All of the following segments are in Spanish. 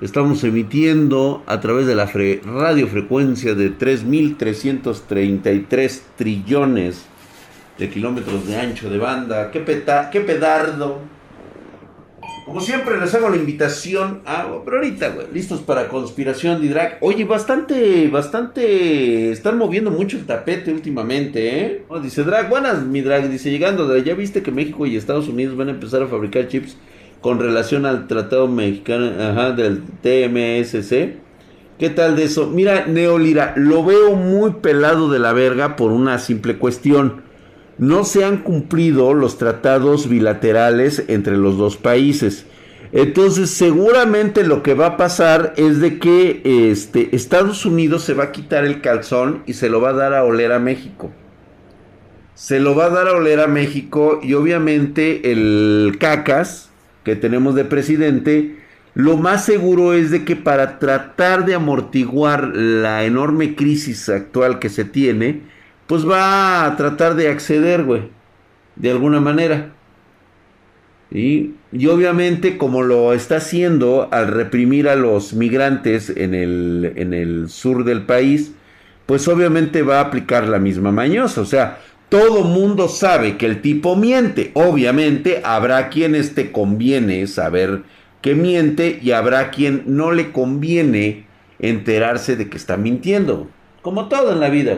Estamos emitiendo a través de la radiofrecuencia de 3.333 trillones de kilómetros de ancho de banda. ¡Qué, peta qué pedardo! Como siempre les hago la invitación a... Pero ahorita, güey, listos para Conspiración de Drag. Oye, bastante, bastante... Están moviendo mucho el tapete últimamente, ¿eh? dice Drag, buenas, mi Drag. Dice, llegando, ya viste que México y Estados Unidos van a empezar a fabricar chips con relación al tratado mexicano ajá, del TMSC. ¿Qué tal de eso? Mira, Neolira, lo veo muy pelado de la verga por una simple cuestión. No se han cumplido los tratados bilaterales entre los dos países. Entonces, seguramente lo que va a pasar es de que este, Estados Unidos se va a quitar el calzón y se lo va a dar a oler a México. Se lo va a dar a oler a México y obviamente el cacas, que tenemos de presidente, lo más seguro es de que para tratar de amortiguar la enorme crisis actual que se tiene, pues va a tratar de acceder, güey, de alguna manera. Y, y, obviamente como lo está haciendo al reprimir a los migrantes en el, en el sur del país, pues obviamente va a aplicar la misma mañosa. O sea, todo mundo sabe que el tipo miente. Obviamente habrá quienes te conviene saber que miente y habrá quien no le conviene enterarse de que está mintiendo. Como todo en la vida,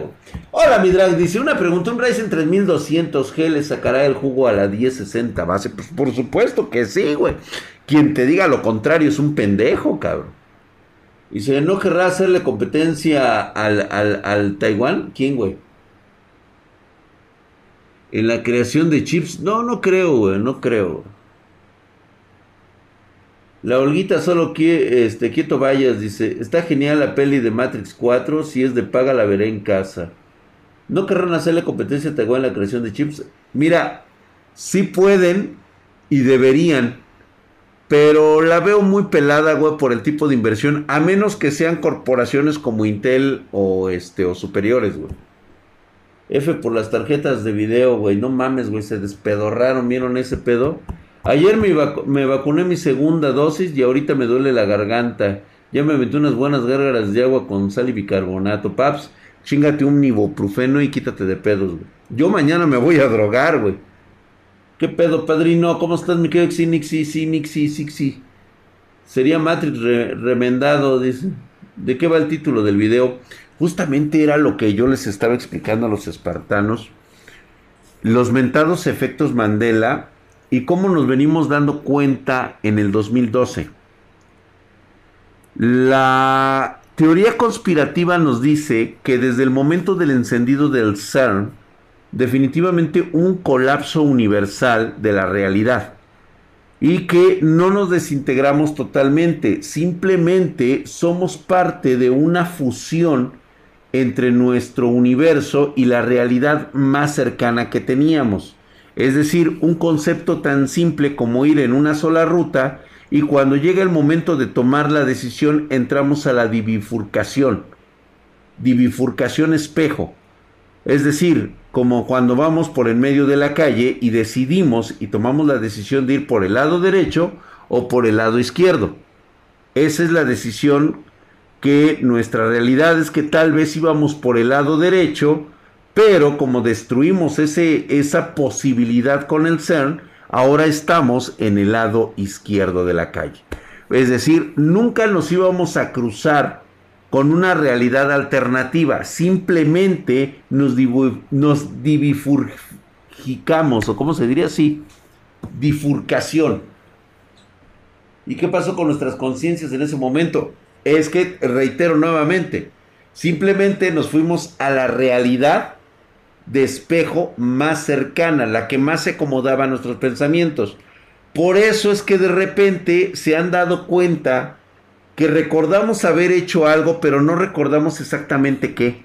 Hola, mi drag, dice, una pregunta, ¿un Ryzen 3200G le sacará el jugo a la 1060 base? Pues por supuesto que sí, güey. Quien te diga lo contrario es un pendejo, cabrón. Dice, ¿no querrá hacerle competencia al, al, al Taiwán? ¿Quién, güey? En la creación de chips. No, no creo, güey, no creo. La Olguita solo este, quieto vayas, dice, está genial la peli de Matrix 4, si es de paga la veré en casa. ¿No querrán hacerle competencia a Taiwán en la creación de chips? Mira, sí pueden y deberían, pero la veo muy pelada, güey, por el tipo de inversión, a menos que sean corporaciones como Intel o, este, o superiores, güey. F por las tarjetas de video, güey. No mames, güey. Se despedorraron. ¿Vieron ese pedo? Ayer me, me, vacuné mi segunda dosis y ahorita me duele la garganta. Ya me metí unas buenas gárgaras de agua con sal y bicarbonato. Paps, chingate un ibuprofeno y quítate de pedos, güey. Yo mañana me voy a drogar, güey. ¿Qué pedo, padrino? ¿Cómo estás, mi querido Xinixi, Xinixi, Xixi? Sería Matrix remendado, dice. ¿De qué va el título del video? Justamente era lo que yo les estaba explicando a los espartanos, los mentados efectos Mandela y cómo nos venimos dando cuenta en el 2012. La teoría conspirativa nos dice que desde el momento del encendido del CERN, definitivamente un colapso universal de la realidad y que no nos desintegramos totalmente, simplemente somos parte de una fusión entre nuestro universo y la realidad más cercana que teníamos. Es decir, un concepto tan simple como ir en una sola ruta y cuando llega el momento de tomar la decisión entramos a la bifurcación. Bifurcación espejo. Es decir, como cuando vamos por el medio de la calle y decidimos y tomamos la decisión de ir por el lado derecho o por el lado izquierdo. Esa es la decisión que nuestra realidad es que tal vez íbamos por el lado derecho, pero como destruimos ese, esa posibilidad con el CERN, ahora estamos en el lado izquierdo de la calle. Es decir, nunca nos íbamos a cruzar con una realidad alternativa, simplemente nos, nos o cómo se diría así, bifurcación. ¿Y qué pasó con nuestras conciencias en ese momento? Es que, reitero nuevamente, simplemente nos fuimos a la realidad de espejo más cercana, la que más se acomodaba a nuestros pensamientos. Por eso es que de repente se han dado cuenta que recordamos haber hecho algo, pero no recordamos exactamente qué.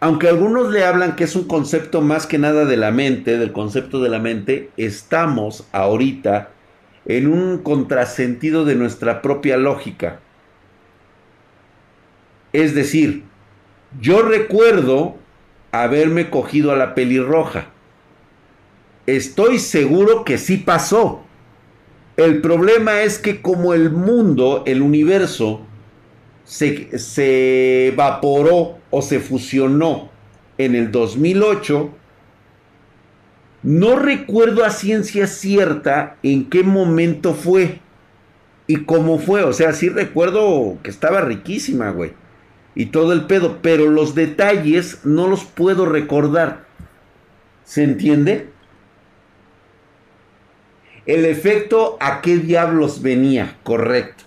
Aunque algunos le hablan que es un concepto más que nada de la mente, del concepto de la mente, estamos ahorita en un contrasentido de nuestra propia lógica. Es decir, yo recuerdo haberme cogido a la pelirroja. Estoy seguro que sí pasó. El problema es que como el mundo, el universo, se, se evaporó o se fusionó en el 2008, no recuerdo a ciencia cierta en qué momento fue y cómo fue. O sea, sí recuerdo que estaba riquísima, güey. Y todo el pedo. Pero los detalles no los puedo recordar. ¿Se entiende? El efecto a qué diablos venía, correcto.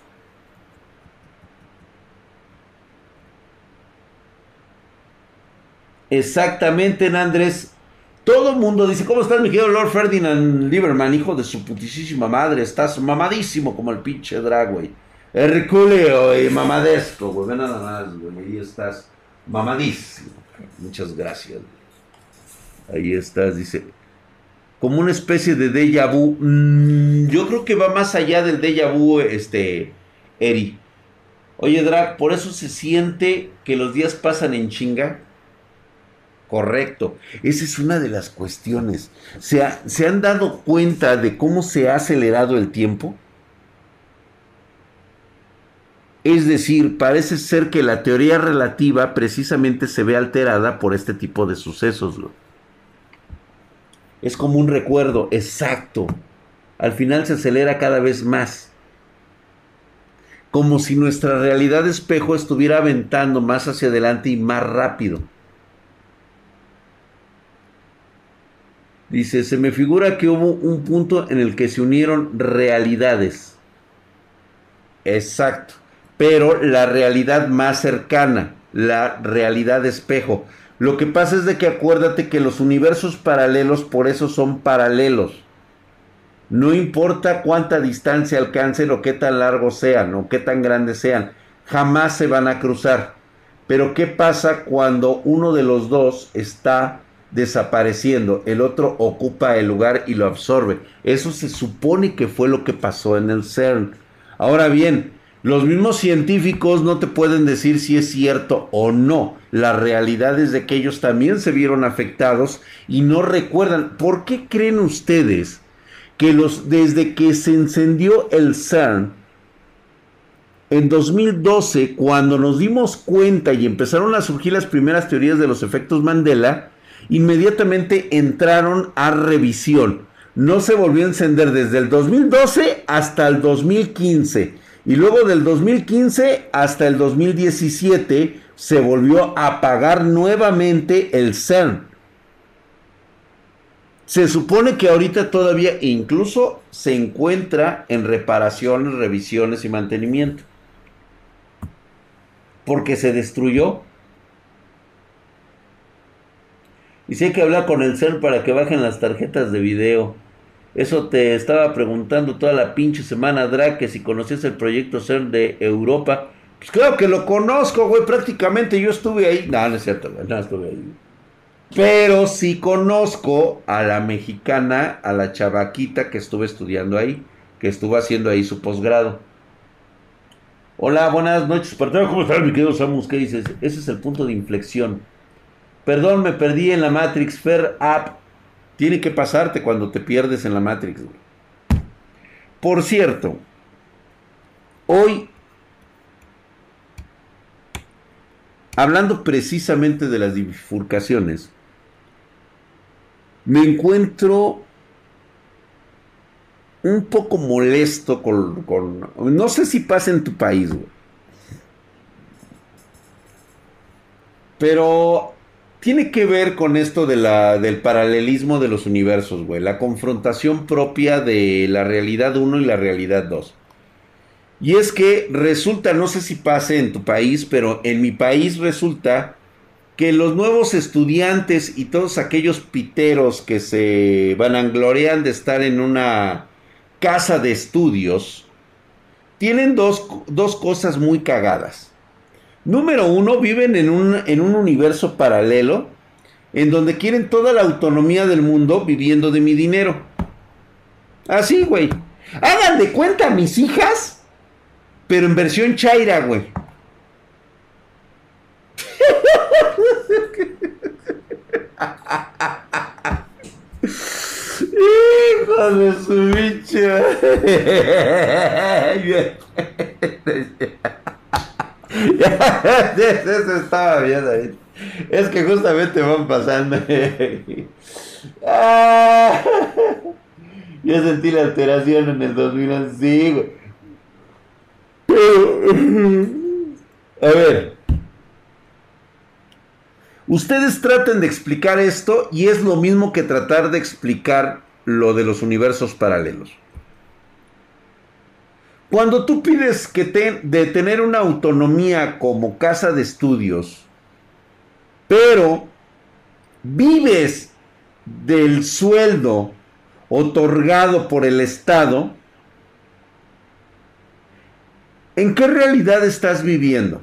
Exactamente, Andrés. Todo el mundo dice, ¿cómo estás, mi querido Lord Ferdinand Lieberman, hijo de su putísima madre? Estás mamadísimo como el pinche drag, güey. Herculeo y mamadesco, güey. Ven nada más, güey. Ahí estás mamadísimo. Muchas gracias. Ahí estás, dice. Como una especie de déjà vu. Mm, yo creo que va más allá del déjà vu, este, Eri. Oye, Drag, por eso se siente que los días pasan en chinga. Correcto. Esa es una de las cuestiones. ¿Se, ¿Se, han dado cuenta de cómo se ha acelerado el tiempo? Es decir, parece ser que la teoría relativa precisamente se ve alterada por este tipo de sucesos. Es como un recuerdo exacto. Al final se acelera cada vez más. Como si nuestra realidad espejo estuviera aventando más hacia adelante y más rápido. Dice, se me figura que hubo un punto en el que se unieron realidades. Exacto. Pero la realidad más cercana, la realidad espejo. Lo que pasa es de que acuérdate que los universos paralelos por eso son paralelos. No importa cuánta distancia alcancen o qué tan largos sean o qué tan grandes sean, jamás se van a cruzar. Pero ¿qué pasa cuando uno de los dos está desapareciendo, el otro ocupa el lugar y lo absorbe. Eso se supone que fue lo que pasó en el CERN. Ahora bien, los mismos científicos no te pueden decir si es cierto o no. La realidad es de que ellos también se vieron afectados y no recuerdan. ¿Por qué creen ustedes que los, desde que se encendió el CERN, en 2012, cuando nos dimos cuenta y empezaron a surgir las primeras teorías de los efectos Mandela, inmediatamente entraron a revisión. No se volvió a encender desde el 2012 hasta el 2015. Y luego del 2015 hasta el 2017 se volvió a apagar nuevamente el CERN. Se supone que ahorita todavía incluso se encuentra en reparaciones, revisiones y mantenimiento. Porque se destruyó Y si hay que hablar con el CERN para que bajen las tarjetas de video. Eso te estaba preguntando toda la pinche semana, Drake, que si conocías el proyecto CERN de Europa. Pues claro que lo conozco, güey. Prácticamente yo estuve ahí. No, no es cierto, güey. No estuve ahí. Pero sí conozco a la mexicana, a la chavaquita que estuve estudiando ahí, que estuvo haciendo ahí su posgrado. Hola, buenas noches, ¿Cómo estás, mi querido Samus? ¿Qué dices? Ese es el punto de inflexión. Perdón, me perdí en la Matrix. Fair Up. Tiene que pasarte cuando te pierdes en la Matrix. Por cierto, hoy, hablando precisamente de las bifurcaciones, me encuentro un poco molesto con, no sé si pasa en tu país. Pero tiene que ver con esto de la, del paralelismo de los universos, güey. La confrontación propia de la realidad 1 y la realidad 2. Y es que resulta, no sé si pase en tu país, pero en mi país resulta que los nuevos estudiantes y todos aquellos piteros que se vanaglorean de estar en una casa de estudios, tienen dos, dos cosas muy cagadas. Número uno, viven en un, en un universo paralelo en donde quieren toda la autonomía del mundo viviendo de mi dinero. Así, güey. Hagan de cuenta mis hijas, pero en versión chaira, güey. Hijo de su bicho. Eso estaba bien ahí. Es que justamente van pasando. Ah. Yo sentí la alteración en el 2011, A ver. Ustedes traten de explicar esto y es lo mismo que tratar de explicar lo de los universos paralelos. Cuando tú pides que de tener una autonomía como casa de estudios, pero vives del sueldo otorgado por el Estado, ¿en qué realidad estás viviendo?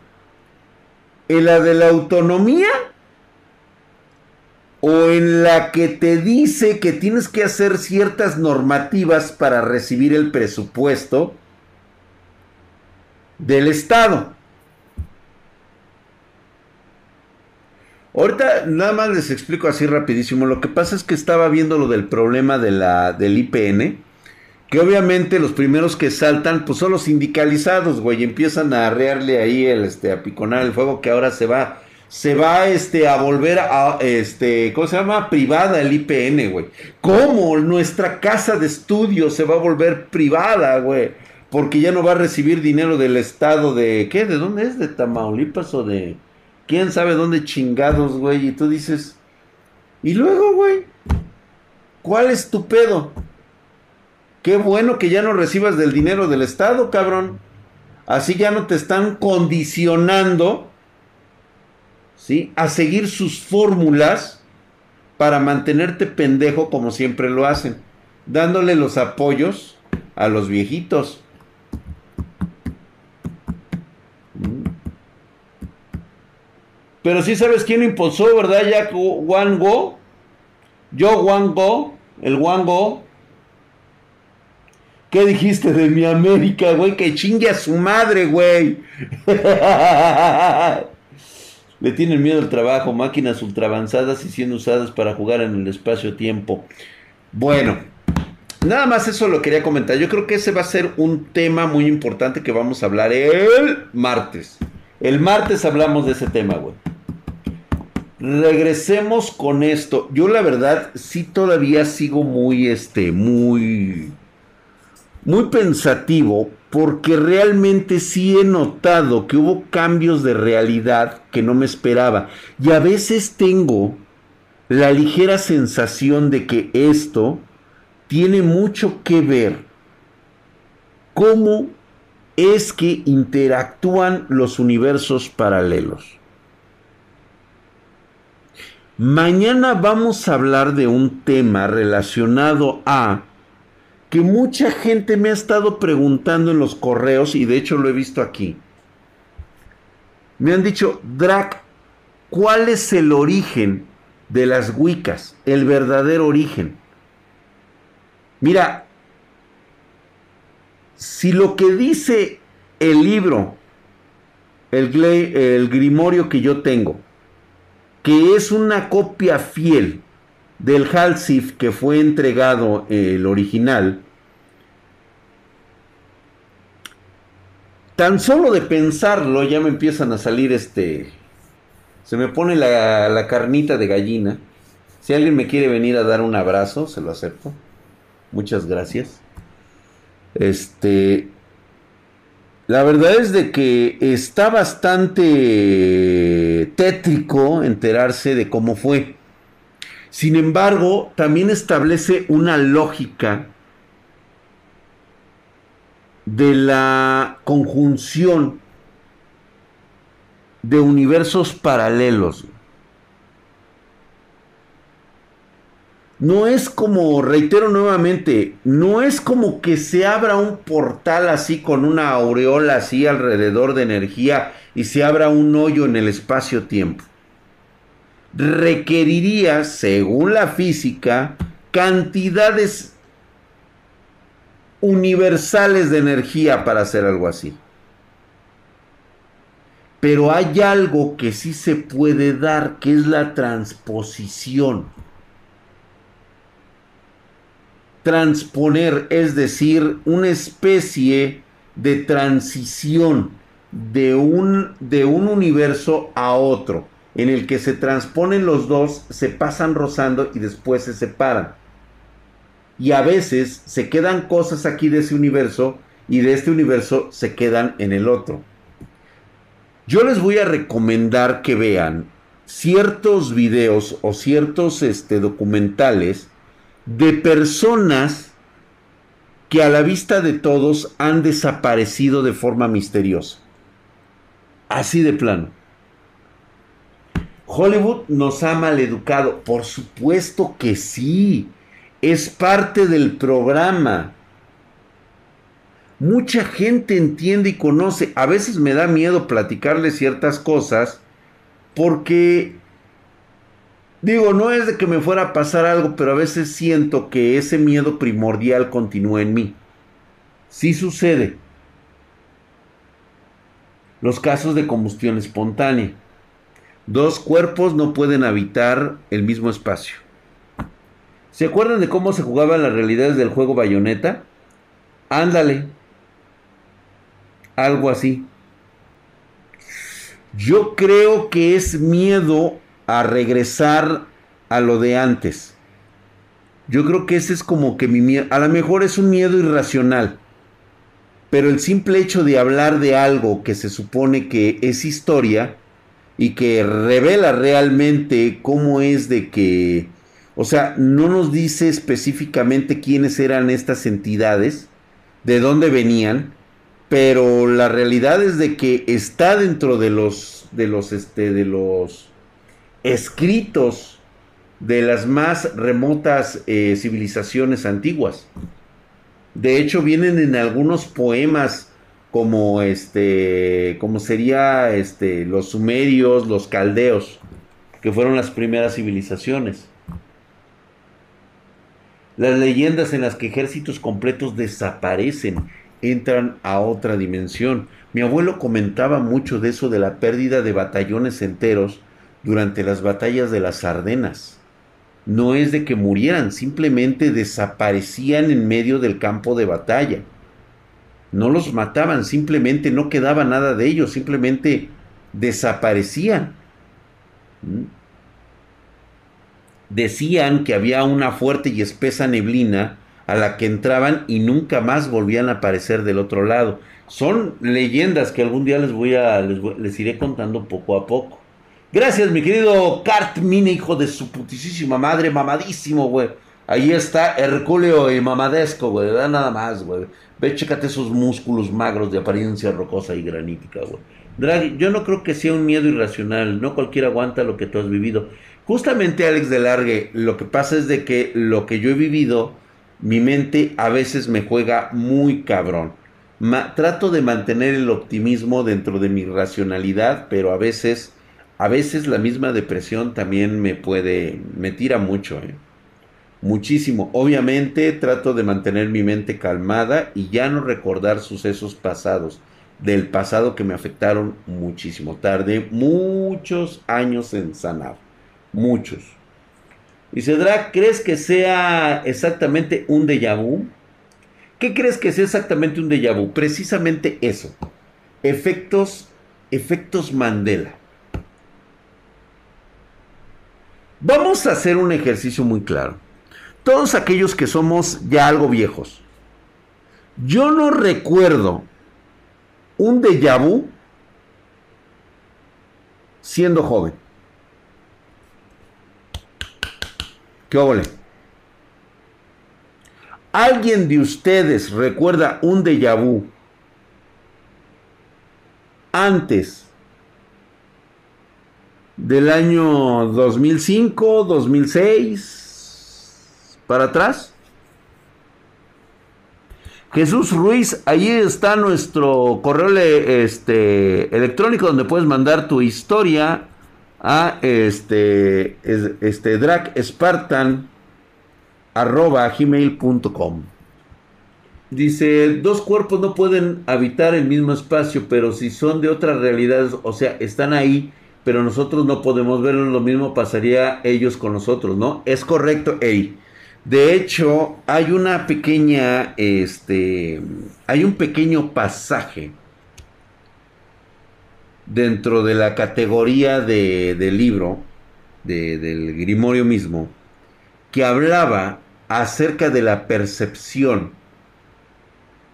¿En la de la autonomía? ¿O en la que te dice que tienes que hacer ciertas normativas para recibir el presupuesto del Estado? Ahorita nada más les explico así rapidísimo. Lo que pasa es que estaba viendo lo del problema de la, del IPN. Que obviamente los primeros que saltan pues son los sindicalizados, güey. empiezan a arrearle ahí el, este, a piconar el fuego que ahora se va. Se va este, a volver a, este, ¿cómo se llama? Privada el IPN, güey. ¿Cómo nuestra casa de estudio se va a volver privada, güey? Porque ya no va a recibir dinero del Estado de, ¿qué? ¿De dónde es? ¿De Tamaulipas o de quién sabe dónde chingados, güey. Y tú dices, y luego, güey, ¿cuál es tu pedo? Qué bueno que ya no recibas del dinero del Estado, cabrón. Así ya no te están condicionando, ¿sí? A seguir sus fórmulas para mantenerte pendejo como siempre lo hacen. Dándole los apoyos a los viejitos. Pero sí sabes quién impulsó, ¿verdad? Ya Wango. Yo Wango. El Wango. ¿Qué dijiste de mi América, güey? Que chingue a su madre, güey. Le tienen miedo al trabajo, máquinas ultra avanzadas y siendo usadas para jugar en el espacio-tiempo. Bueno, nada más eso lo quería comentar. Yo creo que ese va a ser un tema muy importante que vamos a hablar el martes. El martes hablamos de ese tema, güey. Regresemos con esto. Yo la verdad sí todavía sigo muy, este, muy, muy pensativo porque realmente sí he notado que hubo cambios de realidad que no me esperaba. Y a veces tengo la ligera sensación de que esto tiene mucho que ver cómo es que interactúan los universos paralelos. Mañana vamos a hablar de un tema relacionado a que mucha gente me ha estado preguntando en los correos y de hecho lo he visto aquí. Me han dicho, Drac, ¿cuál es el origen de las Wiccas? El verdadero origen. Mira, si lo que dice el libro, el, el grimorio que yo tengo, que es una copia fiel del Halsif que fue entregado el original, tan solo de pensarlo ya me empiezan a salir este, se me pone la, la carnita de gallina. Si alguien me quiere venir a dar un abrazo, se lo acepto. Muchas gracias. Este, la verdad es de que está bastante tétrico enterarse de cómo fue. Sin embargo, también establece una lógica de la conjunción de universos paralelos. No es como, reitero nuevamente, no es como que se abra un portal así con una aureola así alrededor de energía y se abra un hoyo en el espacio-tiempo. Requeriría, según la física, cantidades universales de energía para hacer algo así. Pero hay algo que sí se puede dar, que es la transposición. Transponer, es decir, una especie de transición de un, de un universo a otro, en el que se transponen los dos, se pasan rozando y después se separan. Y a veces se quedan cosas aquí de ese universo y de este universo se quedan en el otro. Yo les voy a recomendar que vean ciertos videos o ciertos este, documentales de personas que a la vista de todos han desaparecido de forma misteriosa. Así de plano. Hollywood nos ha maleducado. Por supuesto que sí. Es parte del programa. Mucha gente entiende y conoce. A veces me da miedo platicarle ciertas cosas porque Digo, no es de que me fuera a pasar algo, pero a veces siento que ese miedo primordial continúa en mí. Sí sucede. Los casos de combustión espontánea. Dos cuerpos no pueden habitar el mismo espacio. ¿Se acuerdan de cómo se jugaban las realidades del juego Bayonetta? Ándale. Algo así. Yo creo que es miedo a regresar a lo de antes. Yo creo que ese es como que mi miedo, a lo mejor es un miedo irracional, pero el simple hecho de hablar de algo que se supone que es historia y que revela realmente cómo es de que, o sea, no nos dice específicamente quiénes eran estas entidades, de dónde venían, pero la realidad es de que está dentro de los, de los, este, de los escritos de las más remotas eh, civilizaciones antiguas. De hecho, vienen en algunos poemas como este, como sería este, los sumerios, los caldeos, que fueron las primeras civilizaciones. Las leyendas en las que ejércitos completos desaparecen, entran a otra dimensión. Mi abuelo comentaba mucho de eso, de la pérdida de batallones enteros durante las batallas de las Ardenas. No es de que murieran, simplemente desaparecían en medio del campo de batalla. No los mataban, simplemente no quedaba nada de ellos, simplemente desaparecían. ¿Mm? Decían que había una fuerte y espesa neblina a la que entraban y nunca más volvían a aparecer del otro lado. Son leyendas que algún día les voy a les, les iré contando poco a poco. Gracias, mi querido Cart Mine, hijo de su putísima madre, mamadísimo, güey. Ahí está Herculeo y mamadesco, güey. Da nada más, güey. Ve, chécate esos músculos magros de apariencia rocosa y granítica, güey. Draghi, yo no creo que sea un miedo irracional. No cualquiera aguanta lo que tú has vivido. Justamente, Alex de Largue, lo que pasa es de que lo que yo he vivido, mi mente a veces me juega muy cabrón. trato de mantener el optimismo dentro de mi racionalidad, pero a veces a veces la misma depresión también me puede, me tira mucho, ¿eh? muchísimo. Obviamente trato de mantener mi mente calmada y ya no recordar sucesos pasados, del pasado que me afectaron muchísimo. Tardé muchos años en sanar, muchos. Dice Drac, ¿crees que sea exactamente un déjà vu? ¿Qué crees que sea exactamente un déjà vu? Precisamente eso. Efectos, efectos Mandela. Vamos a hacer un ejercicio muy claro. Todos aquellos que somos ya algo viejos. Yo no recuerdo un déjà vu siendo joven. ¿Qué óvole? ¿Alguien de ustedes recuerda un déjà vu antes del año 2005, 2006, para atrás. Jesús Ruiz, ahí está nuestro correo este, electrónico donde puedes mandar tu historia a este, este gmail.com. Dice, dos cuerpos no pueden habitar el mismo espacio, pero si son de otras realidades, o sea, están ahí, pero nosotros no podemos verlo, lo mismo pasaría ellos con nosotros, ¿no? Es correcto, Ey. De hecho, hay una pequeña, este, hay un pequeño pasaje dentro de la categoría de, del libro, del Grimorio mismo, que hablaba acerca de la percepción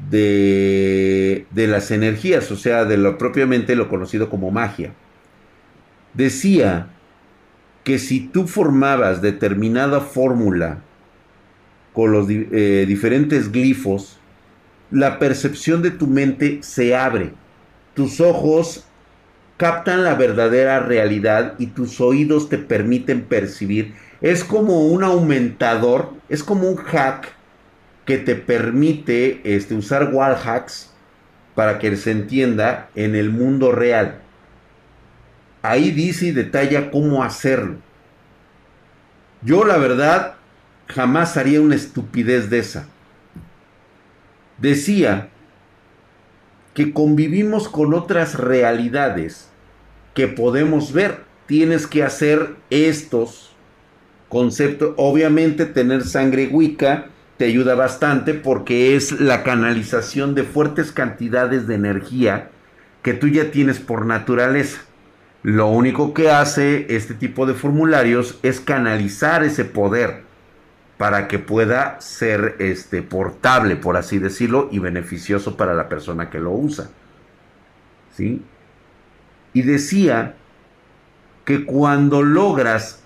de, de las energías, o sea, de lo propiamente lo conocido como magia. Decía que si tú formabas determinada fórmula con los eh, diferentes glifos, la percepción de tu mente se abre. Tus ojos captan la verdadera realidad y tus oídos te permiten percibir. Es como un aumentador, es como un hack que te permite este, usar wall hacks para que se entienda en el mundo real. Ahí dice y detalla cómo hacerlo. Yo la verdad jamás haría una estupidez de esa. Decía que convivimos con otras realidades que podemos ver. Tienes que hacer estos conceptos. Obviamente tener sangre Wicca te ayuda bastante porque es la canalización de fuertes cantidades de energía que tú ya tienes por naturaleza. Lo único que hace este tipo de formularios es canalizar ese poder para que pueda ser este, portable, por así decirlo, y beneficioso para la persona que lo usa. ¿Sí? Y decía que cuando logras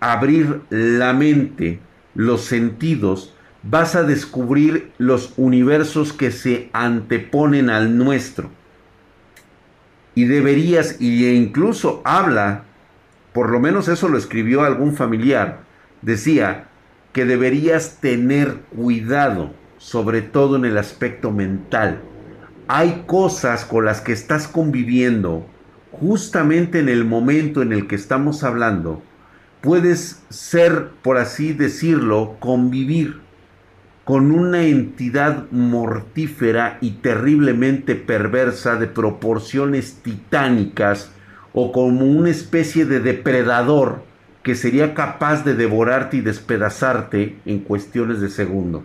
abrir la mente, los sentidos, vas a descubrir los universos que se anteponen al nuestro. Y deberías, y incluso habla, por lo menos eso lo escribió algún familiar, decía, que deberías tener cuidado, sobre todo en el aspecto mental. Hay cosas con las que estás conviviendo justamente en el momento en el que estamos hablando. Puedes ser, por así decirlo, convivir con una entidad mortífera y terriblemente perversa de proporciones titánicas o como una especie de depredador que sería capaz de devorarte y despedazarte en cuestiones de segundo.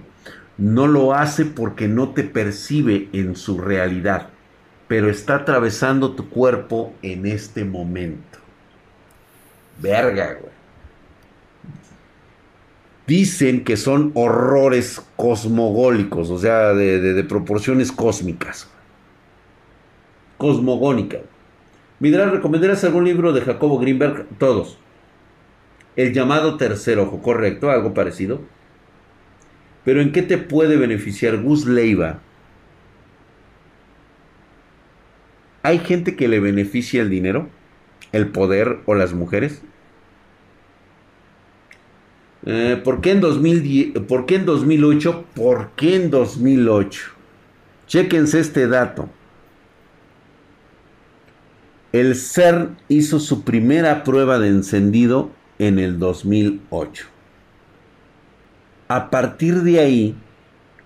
No lo hace porque no te percibe en su realidad, pero está atravesando tu cuerpo en este momento. Verga, güey. Dicen que son horrores cosmogólicos, o sea, de, proporciones cósmicas. Cosmogónica. Midral, ¿recomendarás algún libro de Jacobo Greenberg? Todos. El llamado tercer ojo, correcto, algo parecido. Pero ¿en qué te puede beneficiar Gus Leiva? ¿Hay gente que le beneficia el dinero, el poder o las mujeres? Eh, ¿por, qué en 2010, ¿Por qué en 2008? ¿Por qué en 2008? Chéquense este dato. El CERN hizo su primera prueba de encendido en el 2008. A partir de ahí,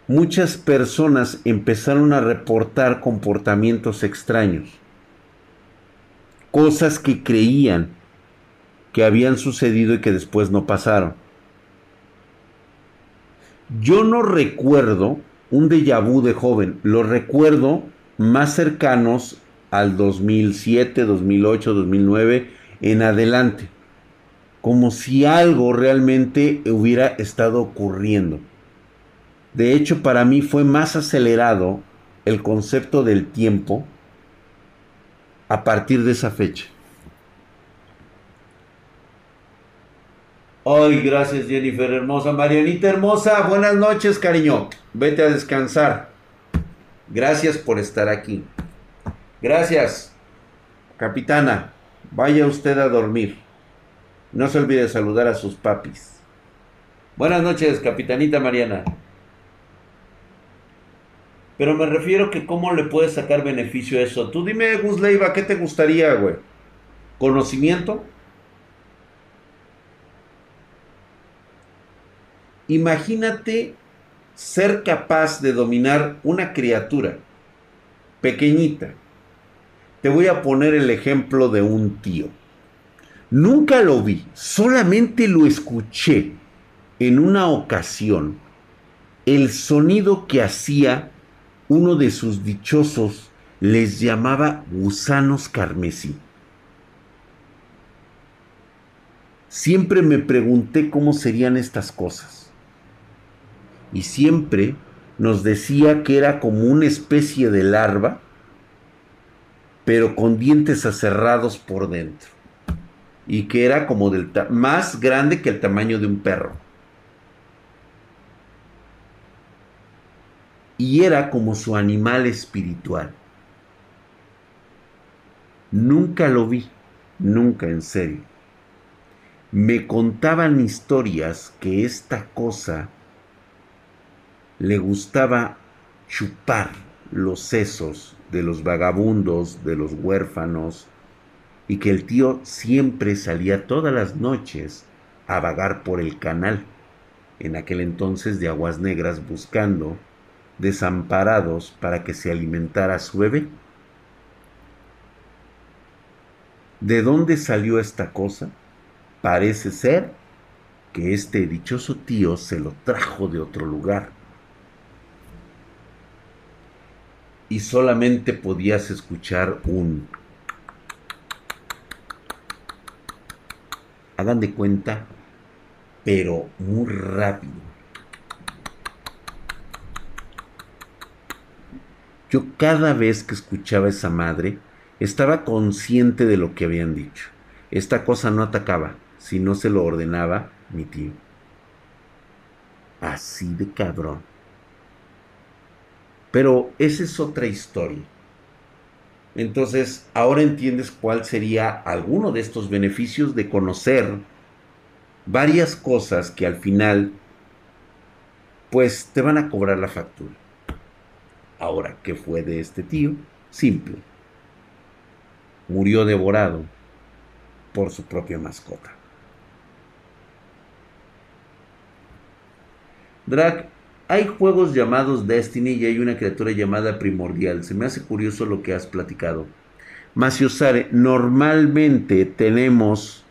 muchas personas empezaron a reportar comportamientos extraños, cosas que creían que habían sucedido y que después no pasaron. Yo no recuerdo un déjà vu de joven, lo recuerdo más cercanos al 2007, 2008, 2009 en adelante como si algo realmente hubiera estado ocurriendo. De hecho, para mí fue más acelerado el concepto del tiempo a partir de esa fecha. Ay, gracias Jennifer hermosa. Marianita hermosa, buenas noches, cariño. Vete a descansar. Gracias por estar aquí. Gracias, capitana. Vaya usted a dormir. No se olvide saludar a sus papis. Buenas noches, capitanita Mariana. Pero me refiero que cómo le puedes sacar beneficio a eso. Tú dime, Gus Leiva, ¿qué te gustaría, güey? ¿Conocimiento? Imagínate ser capaz de dominar una criatura pequeñita. Te voy a poner el ejemplo de un tío. Nunca lo vi, solamente lo escuché en una ocasión el sonido que hacía uno de sus dichosos les llamaba gusanos carmesí. Siempre me pregunté cómo serían estas cosas. Y siempre nos decía que era como una especie de larva, pero con dientes aserrados por dentro. Y que era como del más grande que el tamaño de un perro. Y era como su animal espiritual. Nunca lo vi, nunca en serio. Me contaban historias que esta cosa le gustaba chupar los sesos de los vagabundos, de los huérfanos, y que el tío siempre salía todas las noches a vagar por el canal, en aquel entonces de aguas negras, buscando desamparados para que se alimentara su bebé. ¿De dónde salió esta cosa? Parece ser que este dichoso tío se lo trajo de otro lugar y solamente podías escuchar un... Hagan de cuenta, pero muy rápido. Yo cada vez que escuchaba esa madre, estaba consciente de lo que habían dicho. Esta cosa no atacaba, si no se lo ordenaba mi tío. Así de cabrón. Pero esa es otra historia. Entonces, ahora entiendes cuál sería alguno de estos beneficios de conocer varias cosas que al final, pues te van a cobrar la factura. Ahora, ¿qué fue de este tío? Simple. Murió devorado por su propia mascota. Drag hay juegos llamados Destiny y hay una criatura llamada Primordial. Se me hace curioso lo que has platicado. Maciosare, normalmente tenemos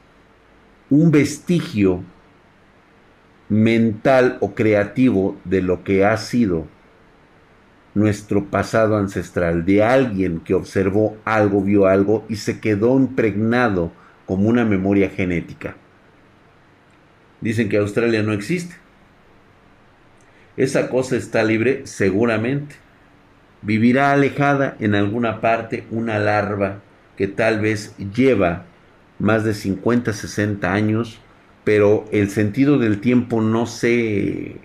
un vestigio mental o creativo de lo que ha sido nuestro pasado ancestral, de alguien que observó algo, vio algo y se quedó impregnado como una memoria genética. Dicen que Australia no existe. Esa cosa está libre seguramente. Vivirá alejada en alguna parte una larva que tal vez lleva más de 50, 60 años, pero el sentido del tiempo no sé.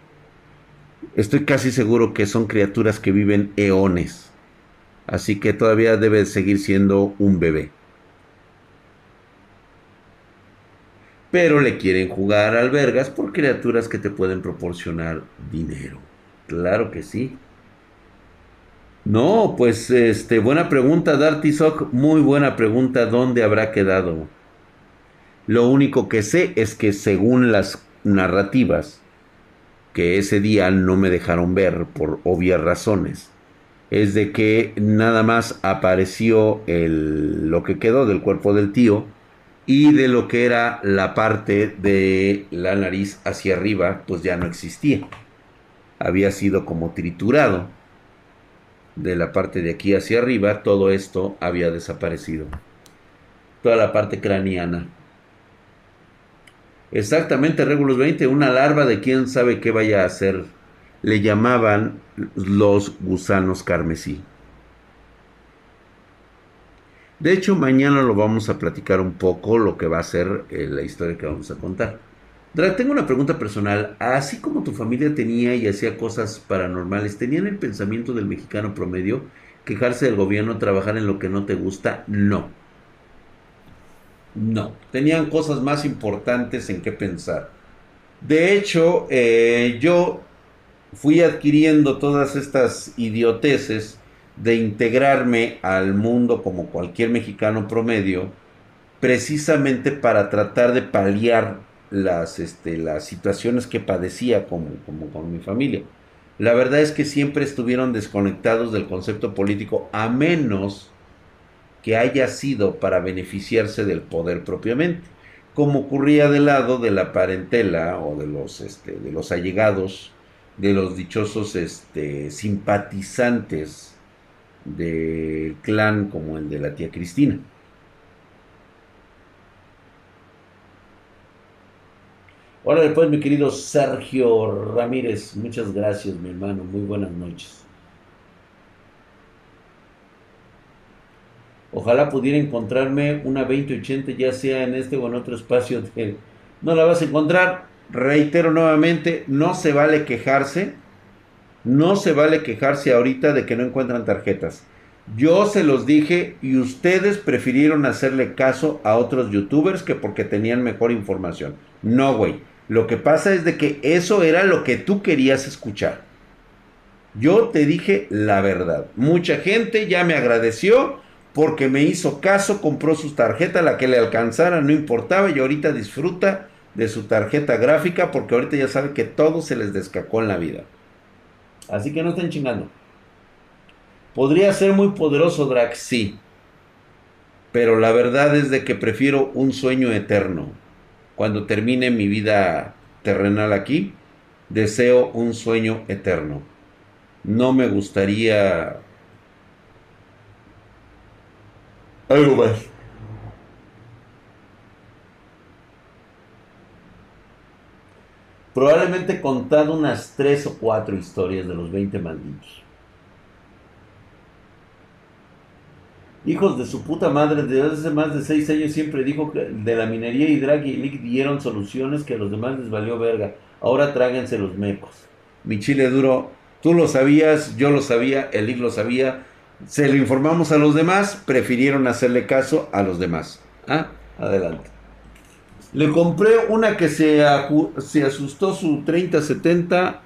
Estoy casi seguro que son criaturas que viven eones. Así que todavía debe seguir siendo un bebé. Pero le quieren jugar albergas por criaturas que te pueden proporcionar dinero. Claro que sí. No, pues este, buena pregunta, Darty muy buena pregunta, ¿dónde habrá quedado? Lo único que sé es que según las narrativas que ese día no me dejaron ver por obvias razones, es de que nada más apareció el, lo que quedó del cuerpo del tío, y de lo que era la parte de la nariz hacia arriba, pues ya no existía. Había sido como triturado. De la parte de aquí hacia arriba, todo esto había desaparecido. Toda la parte craneana. Exactamente, Regulus 20, una larva de quién sabe qué vaya a ser. Le llamaban los gusanos carmesí. De hecho, mañana lo vamos a platicar un poco, lo que va a ser eh, la historia que vamos a contar. Drag, tengo una pregunta personal. Así como tu familia tenía y hacía cosas paranormales, ¿tenían el pensamiento del mexicano promedio quejarse del gobierno, trabajar en lo que no te gusta? No. No. Tenían cosas más importantes en qué pensar. De hecho, eh, yo fui adquiriendo todas estas idioteces de integrarme al mundo como cualquier mexicano promedio, precisamente para tratar de paliar las, este, las situaciones que padecía como, como con mi familia. La verdad es que siempre estuvieron desconectados del concepto político, a menos que haya sido para beneficiarse del poder propiamente, como ocurría del lado de la parentela o de los, este, de los allegados, de los dichosos este, simpatizantes del clan como el de la tía Cristina. Hola después mi querido Sergio Ramírez, muchas gracias mi hermano, muy buenas noches. Ojalá pudiera encontrarme una 2080 ya sea en este o en otro espacio. De... No la vas a encontrar. Reitero nuevamente, no se vale quejarse. No se vale quejarse ahorita de que no encuentran tarjetas. Yo se los dije y ustedes prefirieron hacerle caso a otros youtubers que porque tenían mejor información. No, güey. Lo que pasa es de que eso era lo que tú querías escuchar. Yo te dije la verdad. Mucha gente ya me agradeció porque me hizo caso, compró su tarjeta, la que le alcanzara, no importaba, y ahorita disfruta de su tarjeta gráfica porque ahorita ya sabe que todo se les descacó en la vida. Así que no estén chingando. Podría ser muy poderoso Drax, sí. Pero la verdad es de que prefiero un sueño eterno. Cuando termine mi vida terrenal aquí, deseo un sueño eterno. No me gustaría algo más. Probablemente contado unas tres o cuatro historias de los 20 malditos. Hijos de su puta madre, desde hace más de seis años siempre dijo que de la minería y Drag y Lick dieron soluciones que a los demás les valió verga. Ahora tráguense los mecos. Mi chile duro, tú lo sabías, yo lo sabía, el Lick lo sabía, se lo informamos a los demás, prefirieron hacerle caso a los demás. Ah, adelante. Le compré una que se, se asustó su 3070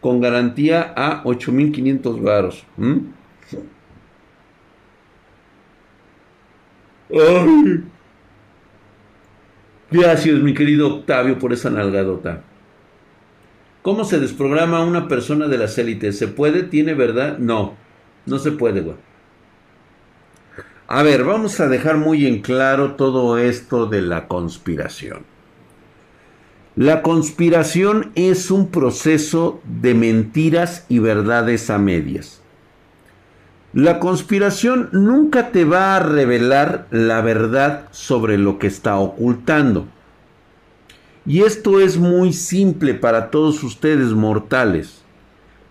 con garantía a 8500 varos. Gracias, mi querido Octavio, por esa nalgadota. ¿Cómo se desprograma una persona de las élites? ¿Se puede? ¿Tiene verdad? No. No se puede, güey. A ver, vamos a dejar muy en claro todo esto de la conspiración. La conspiración es un proceso de mentiras y verdades a medias. La conspiración nunca te va a revelar la verdad sobre lo que está ocultando. Y esto es muy simple para todos ustedes mortales.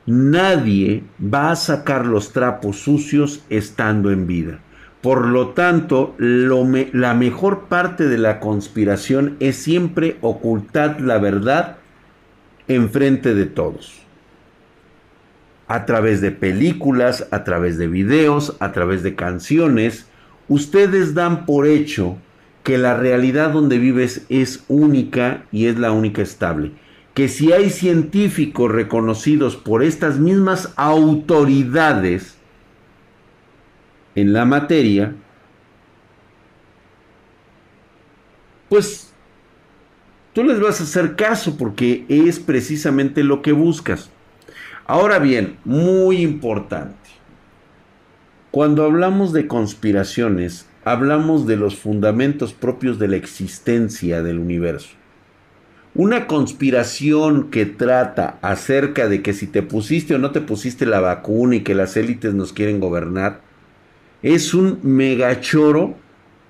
Nadie va a sacar los trapos sucios estando en vida. Por lo tanto, la mejor parte de la conspiración es siempre ocultar la verdad enfrente de todos. A través de películas, a través de videos, a través de canciones, ustedes dan por hecho que la realidad donde vives es única y es la única estable que si hay científicos reconocidos por estas mismas autoridades en la materia, pues tú les vas a hacer caso porque es precisamente lo que buscas. Ahora bien, muy importante, cuando hablamos de conspiraciones, hablamos de los fundamentos propios de la existencia del universo. Una conspiración que trata acerca de que si te pusiste o no te pusiste la vacuna y que las élites nos quieren gobernar, es un megachoro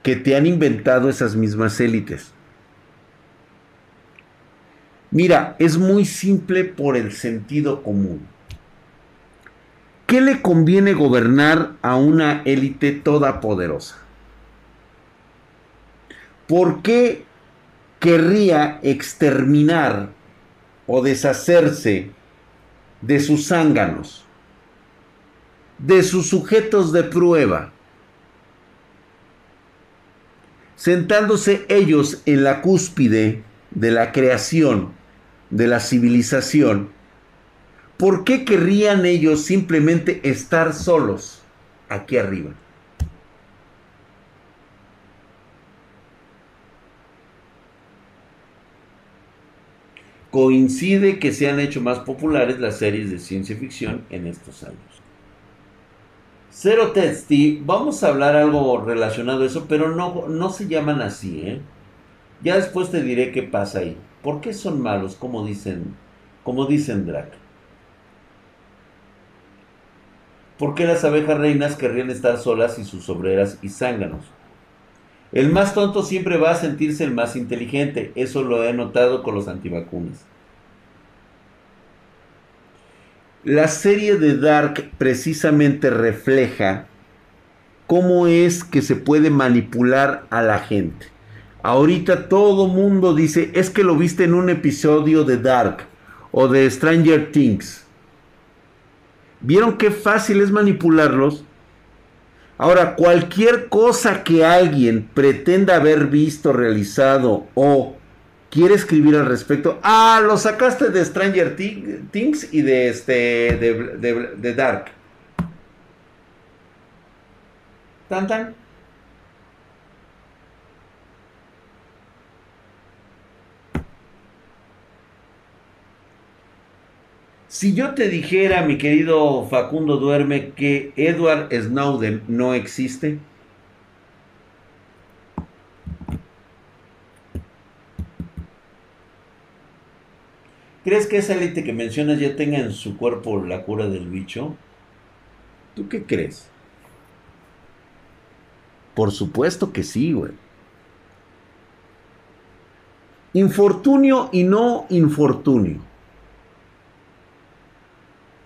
que te han inventado esas mismas élites. Mira, es muy simple por el sentido común. ¿Qué le conviene gobernar a una élite toda poderosa? ¿Por qué querría exterminar o deshacerse de sus zánganos, de sus sujetos de prueba, sentándose ellos en la cúspide de la creación, de la civilización, ¿por qué querrían ellos simplemente estar solos aquí arriba? coincide que se han hecho más populares las series de ciencia ficción en estos años. Zero Testy, vamos a hablar algo relacionado a eso, pero no, no se llaman así, ¿eh? Ya después te diré qué pasa ahí. ¿Por qué son malos, como dicen, como dicen Drac? ¿Por qué las abejas reinas querrían estar solas y sus obreras y zánganos? El más tonto siempre va a sentirse el más inteligente. Eso lo he notado con los antivacunas. La serie de Dark precisamente refleja cómo es que se puede manipular a la gente. Ahorita todo mundo dice, es que lo viste en un episodio de Dark o de Stranger Things. ¿Vieron qué fácil es manipularlos? Ahora, cualquier cosa que alguien pretenda haber visto, realizado o quiere escribir al respecto, ah, lo sacaste de Stranger Things y de este de, de Dark. Tan tan. Si yo te dijera, mi querido Facundo Duerme, que Edward Snowden no existe, ¿crees que esa élite que mencionas ya tenga en su cuerpo la cura del bicho? ¿Tú qué crees? Por supuesto que sí, güey. Infortunio y no infortunio.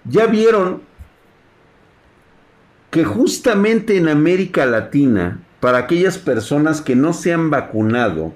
Ya vieron que justamente en América Latina, para aquellas personas que no se han vacunado,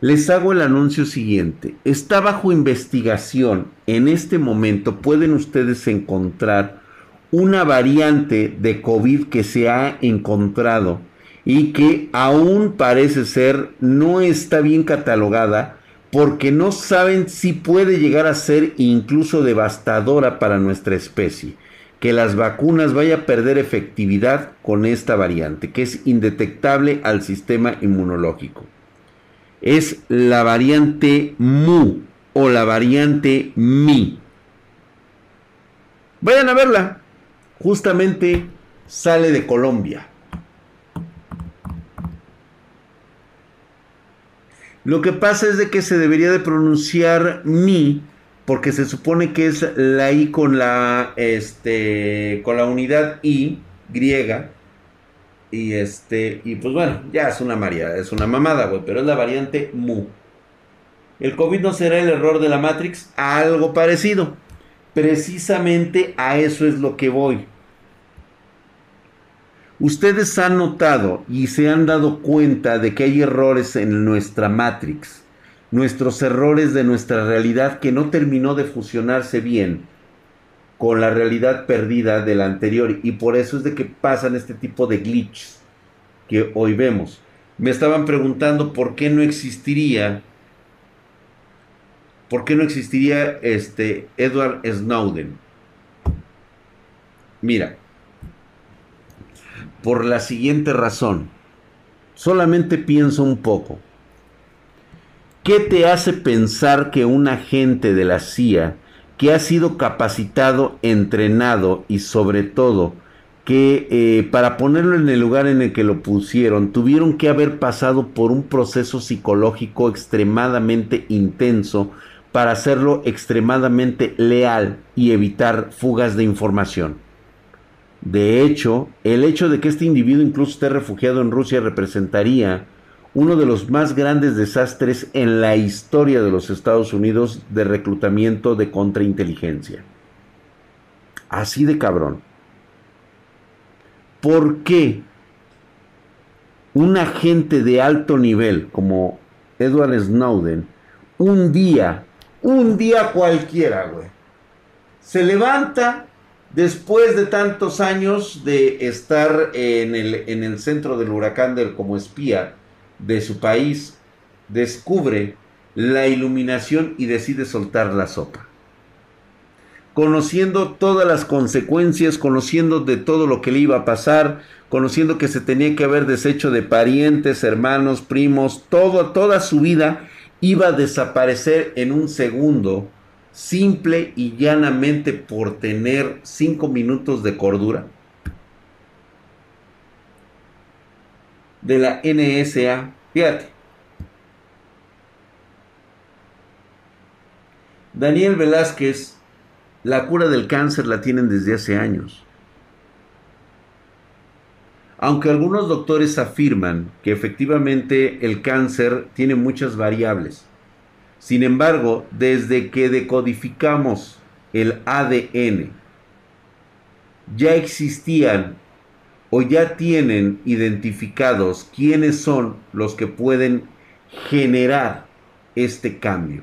les hago el anuncio siguiente. Está bajo investigación. En este momento pueden ustedes encontrar una variante de COVID que se ha encontrado y que aún parece ser no está bien catalogada porque no saben si puede llegar a ser incluso devastadora para nuestra especie. Que las vacunas vaya a perder efectividad con esta variante, que es indetectable al sistema inmunológico. Es la variante MU o la variante MI. Vayan a verla. Justamente sale de Colombia. Lo que pasa es de que se debería de pronunciar mi, porque se supone que es la i con la este con la unidad i griega y este y pues bueno, ya es una maría, es una mamada, güey, pero es la variante mu. El COVID no será el error de la Matrix, algo parecido. Precisamente a eso es lo que voy. Ustedes han notado y se han dado cuenta de que hay errores en nuestra Matrix, nuestros errores de nuestra realidad que no terminó de fusionarse bien con la realidad perdida de la anterior y por eso es de que pasan este tipo de glitches que hoy vemos. Me estaban preguntando por qué no existiría por qué no existiría este Edward Snowden. Mira, por la siguiente razón. Solamente pienso un poco. ¿Qué te hace pensar que un agente de la CIA que ha sido capacitado, entrenado y sobre todo que eh, para ponerlo en el lugar en el que lo pusieron tuvieron que haber pasado por un proceso psicológico extremadamente intenso para hacerlo extremadamente leal y evitar fugas de información? De hecho, el hecho de que este individuo incluso esté refugiado en Rusia representaría uno de los más grandes desastres en la historia de los Estados Unidos de reclutamiento de contrainteligencia. Así de cabrón. ¿Por qué un agente de alto nivel como Edward Snowden, un día, un día cualquiera, güey, se levanta Después de tantos años de estar en el, en el centro del huracán del, como espía de su país, descubre la iluminación y decide soltar la sopa. Conociendo todas las consecuencias, conociendo de todo lo que le iba a pasar, conociendo que se tenía que haber deshecho de parientes, hermanos, primos, todo, toda su vida iba a desaparecer en un segundo simple y llanamente por tener cinco minutos de cordura? de la NSA. Fíjate. Daniel Velázquez, la cura del cáncer la tienen desde hace años. Aunque algunos doctores afirman que efectivamente el cáncer tiene muchas variables. Sin embargo, desde que decodificamos el ADN, ya existían o ya tienen identificados quiénes son los que pueden generar este cambio.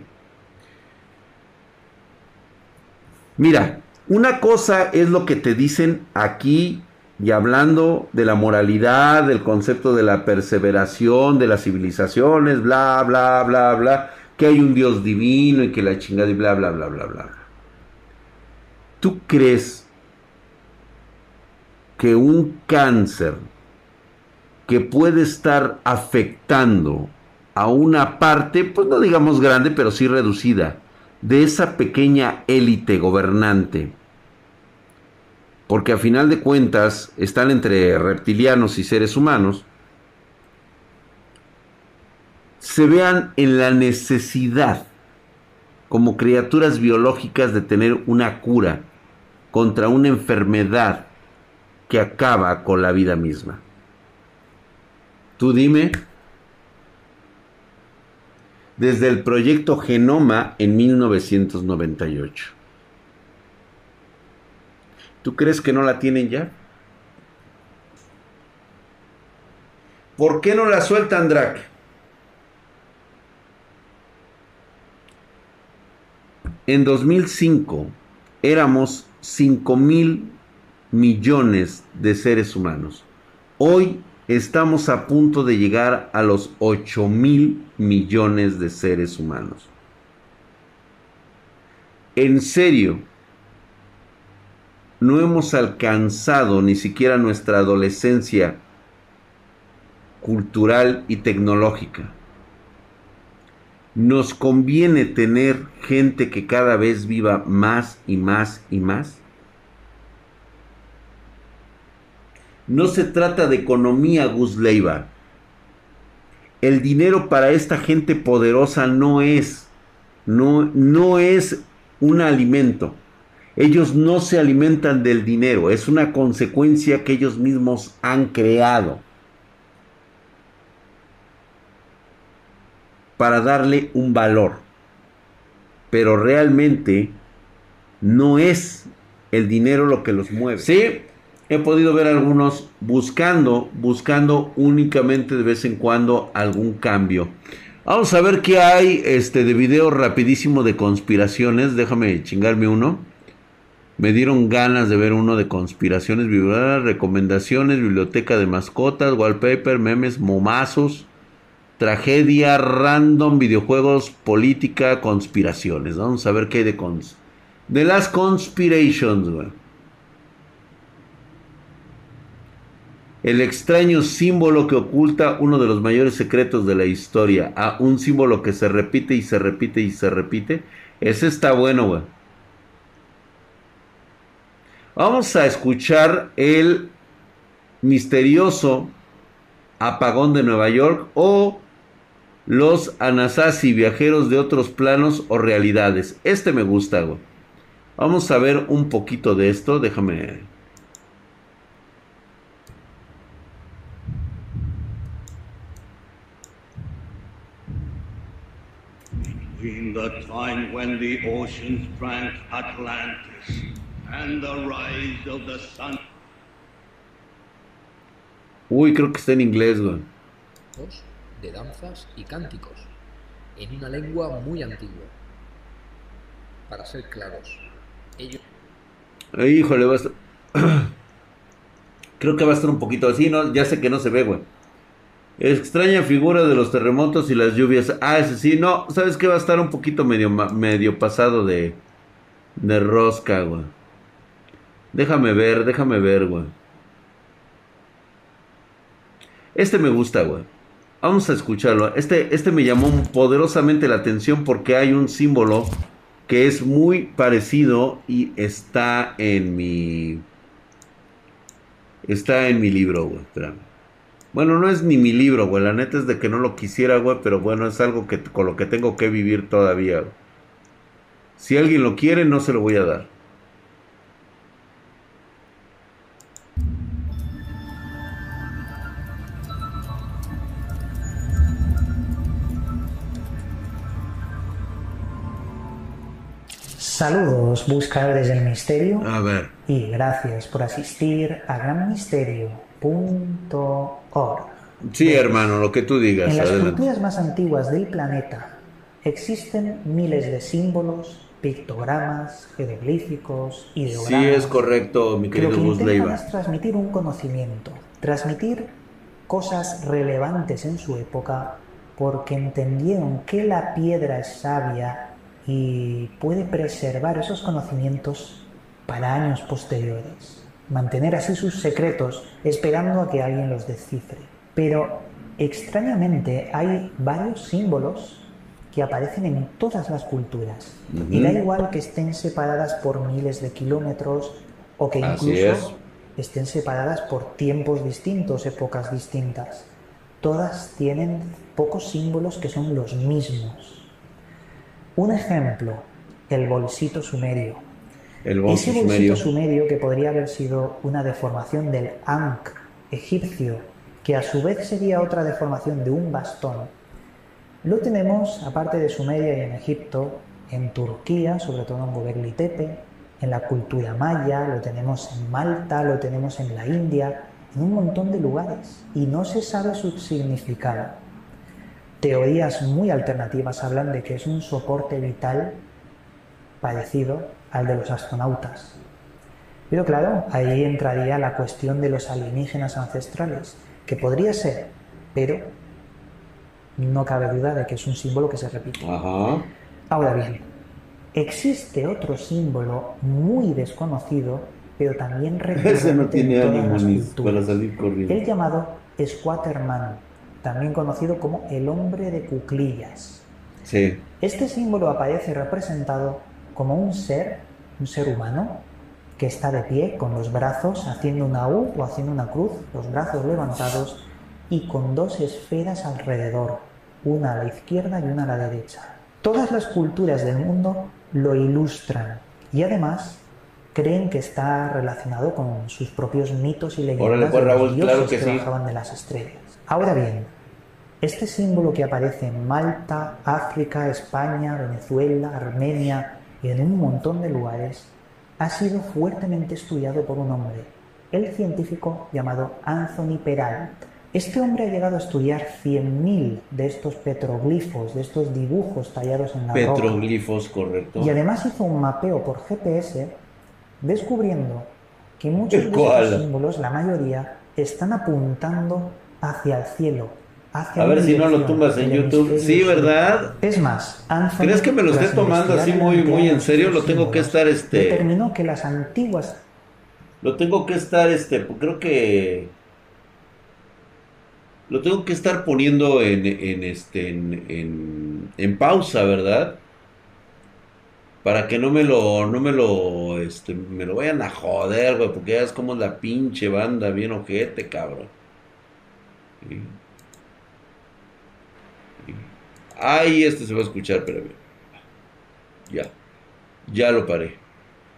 Mira, una cosa es lo que te dicen aquí y hablando de la moralidad, del concepto de la perseveración, de las civilizaciones, bla, bla, bla, bla, que hay un Dios divino y que la chingada y bla, bla, bla, bla, bla. ¿Tú crees que un cáncer que puede estar afectando a una parte, pues no digamos grande, pero sí reducida, de esa pequeña élite gobernante, porque a final de cuentas están entre reptilianos y seres humanos, se vean en la necesidad como criaturas biológicas de tener una cura contra una enfermedad que acaba con la vida misma. Tú dime, desde el proyecto Genoma en 1998. ¿Tú crees que no la tienen ya? ¿Por qué no la sueltan, Drac? En 2005 éramos 5 mil millones de seres humanos. Hoy estamos a punto de llegar a los 8 mil millones de seres humanos. En serio, no hemos alcanzado ni siquiera nuestra adolescencia cultural y tecnológica. Nos conviene tener gente que cada vez viva más y más y más. No se trata de economía, Gus Leiva. El dinero para esta gente poderosa no es, no, no es un alimento ellos no se alimentan del dinero, es una consecuencia que ellos mismos han creado para darle un valor. Pero realmente no es el dinero lo que los mueve. Sí, he podido ver algunos buscando, buscando únicamente de vez en cuando algún cambio. Vamos a ver qué hay este de video rapidísimo de conspiraciones. Déjame chingarme uno. Me dieron ganas de ver uno de conspiraciones, recomendaciones, biblioteca de mascotas, wallpaper, memes, momazos, tragedia, random, videojuegos, política, conspiraciones. Vamos a ver qué hay de. De las conspirations, güey. El extraño símbolo que oculta uno de los mayores secretos de la historia. Ah, un símbolo que se repite y se repite y se repite. Ese está bueno, güey. Vamos a escuchar el misterioso apagón de Nueva York o los Anasazi, viajeros de otros planos o realidades. Este me gusta, güey. Vamos a ver un poquito de esto. Déjame. The time when the oceans drank Atlantis. Uy, creo que está en inglés, güey. De danzas y cánticos, en una lengua muy antigua. Para ser claros, ellos... Híjole, va a estar... creo que va a estar un poquito así, ¿no? Ya sé que no se ve, güey. Extraña figura de los terremotos y las lluvias. Ah, ese sí, no, ¿sabes qué? Va a estar un poquito medio, medio pasado de, de rosca, güey. Déjame ver, déjame ver, güey. Este me gusta, güey. Vamos a escucharlo. Este, este me llamó poderosamente la atención porque hay un símbolo que es muy parecido y está en mi... Está en mi libro, güey. Espérame. Bueno, no es ni mi libro, güey. La neta es de que no lo quisiera, güey. Pero bueno, es algo que, con lo que tengo que vivir todavía, güey. Si alguien lo quiere, no se lo voy a dar. Saludos, buscadores del misterio. A ver. Y gracias por asistir a granmisterio.org. Sí, hermano, lo que tú digas. En las adelante. culturas más antiguas del planeta existen miles de símbolos, pictogramas, jeroglíficos, ideogramas. Sí, es correcto, mi querido que Gus intentan Leiva. es transmitir un conocimiento, transmitir cosas relevantes en su época porque entendieron que la piedra es sabia y puede preservar esos conocimientos para años posteriores, mantener así sus secretos esperando a que alguien los descifre. Pero extrañamente hay varios símbolos que aparecen en todas las culturas y da igual que estén separadas por miles de kilómetros o que incluso estén separadas por tiempos distintos, épocas distintas. Todas tienen pocos símbolos que son los mismos. Un ejemplo, el bolsito sumerio. El bolso Ese bolsito sumerio. sumerio que podría haber sido una deformación del Ankh egipcio, que a su vez sería otra deformación de un bastón, lo tenemos, aparte de Sumeria y en Egipto, en Turquía, sobre todo en Göbekli Tepe, en la cultura maya, lo tenemos en Malta, lo tenemos en la India, en un montón de lugares, y no se sabe su significado. Teorías muy alternativas hablan de que es un soporte vital parecido al de los astronautas. Pero claro, ahí entraría la cuestión de los alienígenas ancestrales, que podría ser, pero no cabe duda de que es un símbolo que se repite. Ajá. Ahora bien, existe otro símbolo muy desconocido, pero también recurrente no tiene en todas las para salir corriendo. El llamado Squatterman, también conocido como el hombre de cuclillas. Sí. Este símbolo aparece representado como un ser, un ser humano, que está de pie con los brazos haciendo una U o haciendo una cruz, los brazos levantados y con dos esferas alrededor, una a la izquierda y una a la derecha. Todas las culturas del mundo lo ilustran y además creen que está relacionado con sus propios mitos y leyendas Órale, pues, de los claro que que sí. bajaban de las estrellas. Ahora bien, este símbolo que aparece en Malta, África, España, Venezuela, Armenia y en un montón de lugares ha sido fuertemente estudiado por un hombre, el científico llamado Anthony Peralt. Este hombre ha llegado a estudiar 100.000 de estos petroglifos, de estos dibujos tallados en la roca. Petroglifos, correcto. Y además hizo un mapeo por GPS descubriendo que muchos de estos símbolos, la mayoría, están apuntando hacia el cielo. A ver si no lo tumbas en YouTube. Sí. ¿verdad? Es más, Anthony, ¿Crees que me lo esté tomando así muy, muy en serio? Lo tengo que estar, este- Determinó que las antiguas Lo tengo que estar, este, creo que lo tengo que estar poniendo en, en este, en, en, en pausa, ¿verdad? Para que no me lo, no me lo, este, me lo vayan a joder, güey, porque ya es como la pinche banda, bien ojete, cabrón. Sí. Ay, este se va a escuchar, pero ya, ya lo paré.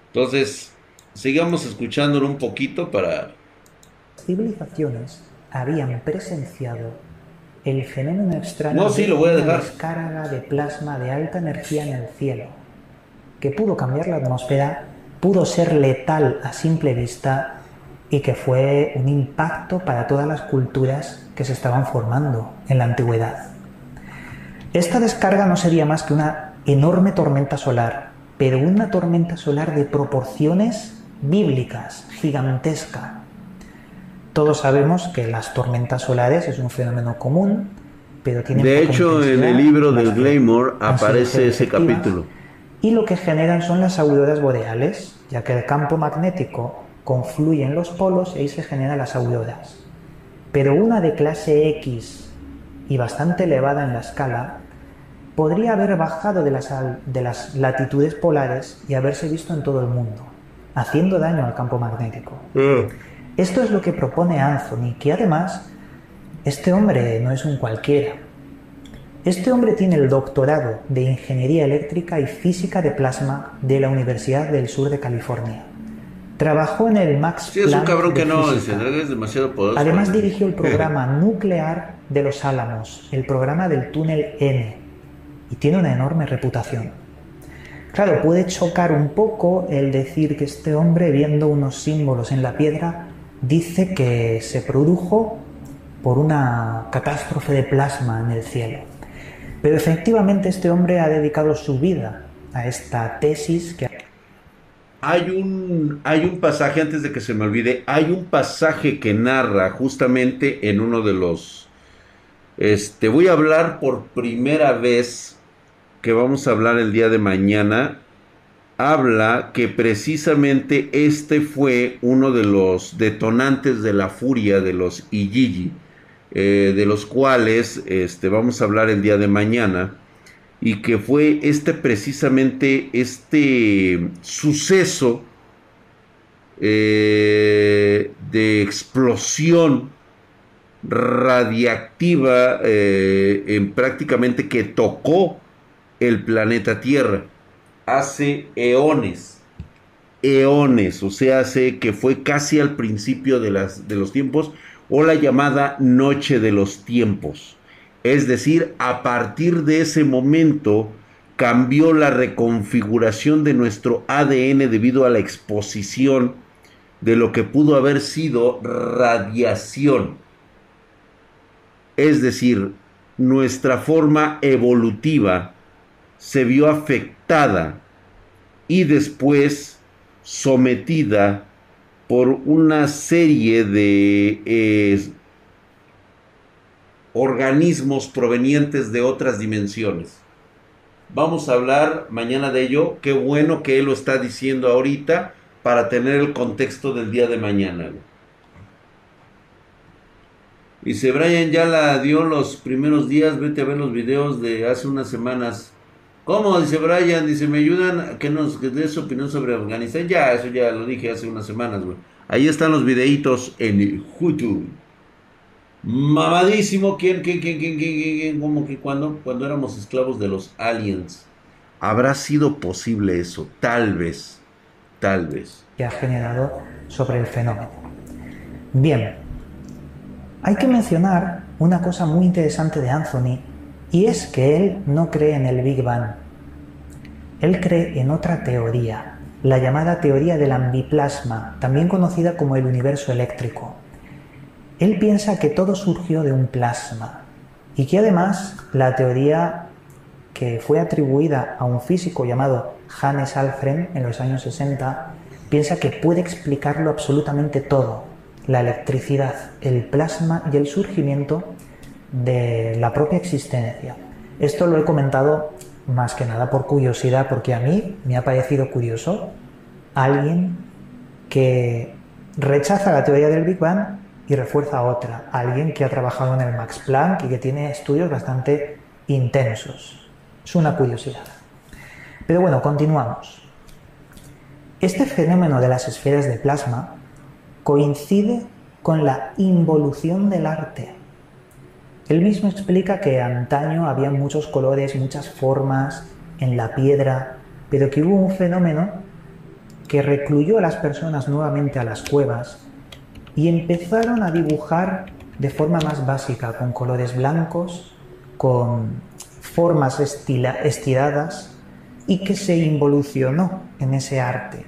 Entonces, sigamos escuchándolo un poquito para... civilizaciones habían presenciado el fenómeno extraño No, sí, lo voy a dejar. descarga de plasma de alta energía en el cielo, que pudo cambiar la atmósfera, pudo ser letal a simple vista y que fue un impacto para todas las culturas que se estaban formando en la antigüedad. Esta descarga no sería más que una enorme tormenta solar, pero una tormenta solar de proporciones bíblicas, gigantesca. Todos sabemos que las tormentas solares es un fenómeno común, pero tienen De hecho, en el libro del que Glamour aparece ese capítulo. Y lo que generan son las auroras boreales, ya que el campo magnético confluye en los polos y ahí se generan las auroras. Pero una de clase X y bastante elevada en la escala podría haber bajado de las, de las latitudes polares y haberse visto en todo el mundo, haciendo daño al campo magnético. Esto es lo que propone Anthony, que además este hombre no es un cualquiera. Este hombre tiene el doctorado de Ingeniería Eléctrica y Física de Plasma de la Universidad del Sur de California. Trabajó en el Max Sí, es un cabrón que no, es demasiado poderoso. Además dirigió el programa nuclear de los Álamos, el programa del túnel N, y tiene una enorme reputación. Claro, puede chocar un poco el decir que este hombre, viendo unos símbolos en la piedra, dice que se produjo por una catástrofe de plasma en el cielo. Pero efectivamente este hombre ha dedicado su vida a esta tesis que Hay un, hay un pasaje, antes de que se me olvide, hay un pasaje que narra justamente en uno de los... Este, voy a hablar por primera vez, que vamos a hablar el día de mañana, habla que precisamente este fue uno de los detonantes de la furia de los Ijiji, eh, de los cuales este, vamos a hablar el día de mañana y que fue este precisamente este suceso eh, de explosión radiactiva eh, en prácticamente que tocó el planeta Tierra. Hace eones. Eones o sea hace que fue casi al principio de, las, de los tiempos o la llamada noche de los tiempos. Es decir, a partir de ese momento cambió la reconfiguración de nuestro ADN debido a la exposición de lo que pudo haber sido radiación. Es decir, nuestra forma evolutiva se vio afectada y después sometida por una serie de eh, organismos provenientes de otras dimensiones. Vamos a hablar mañana de ello. Qué bueno que él lo está diciendo ahorita para tener el contexto del día de mañana. Dice Brian ya la dio los primeros días. Vete a ver los videos de hace unas semanas. ¿Cómo? Dice Brian. Dice, me ayudan a que nos que dé su opinión sobre Afganistán. Ya, eso ya lo dije hace unas semanas, güey. Ahí están los videitos en YouTube. Mamadísimo, ¿quién, quién, quién, quién, quién, quién, quién? ¿Cómo que cuando? Cuando éramos esclavos de los aliens. ¿Habrá sido posible eso? Tal vez, tal vez. que ha generado sobre el fenómeno. Bien, hay que mencionar una cosa muy interesante de Anthony y es que él no cree en el Big Bang. Él cree en otra teoría, la llamada teoría del ambiplasma, también conocida como el universo eléctrico. Él piensa que todo surgió de un plasma y que además la teoría que fue atribuida a un físico llamado Hannes Alfred en los años 60 piensa que puede explicarlo absolutamente todo, la electricidad, el plasma y el surgimiento de la propia existencia. Esto lo he comentado más que nada por curiosidad, porque a mí me ha parecido curioso alguien que rechaza la teoría del Big Bang y refuerza otra, alguien que ha trabajado en el Max Planck y que tiene estudios bastante intensos. Es una curiosidad. Pero bueno, continuamos. Este fenómeno de las esferas de plasma coincide con la involución del arte. Él mismo explica que antaño había muchos colores, muchas formas en la piedra, pero que hubo un fenómeno que recluyó a las personas nuevamente a las cuevas y empezaron a dibujar de forma más básica, con colores blancos, con formas estila- estiradas y que se involucionó en ese arte.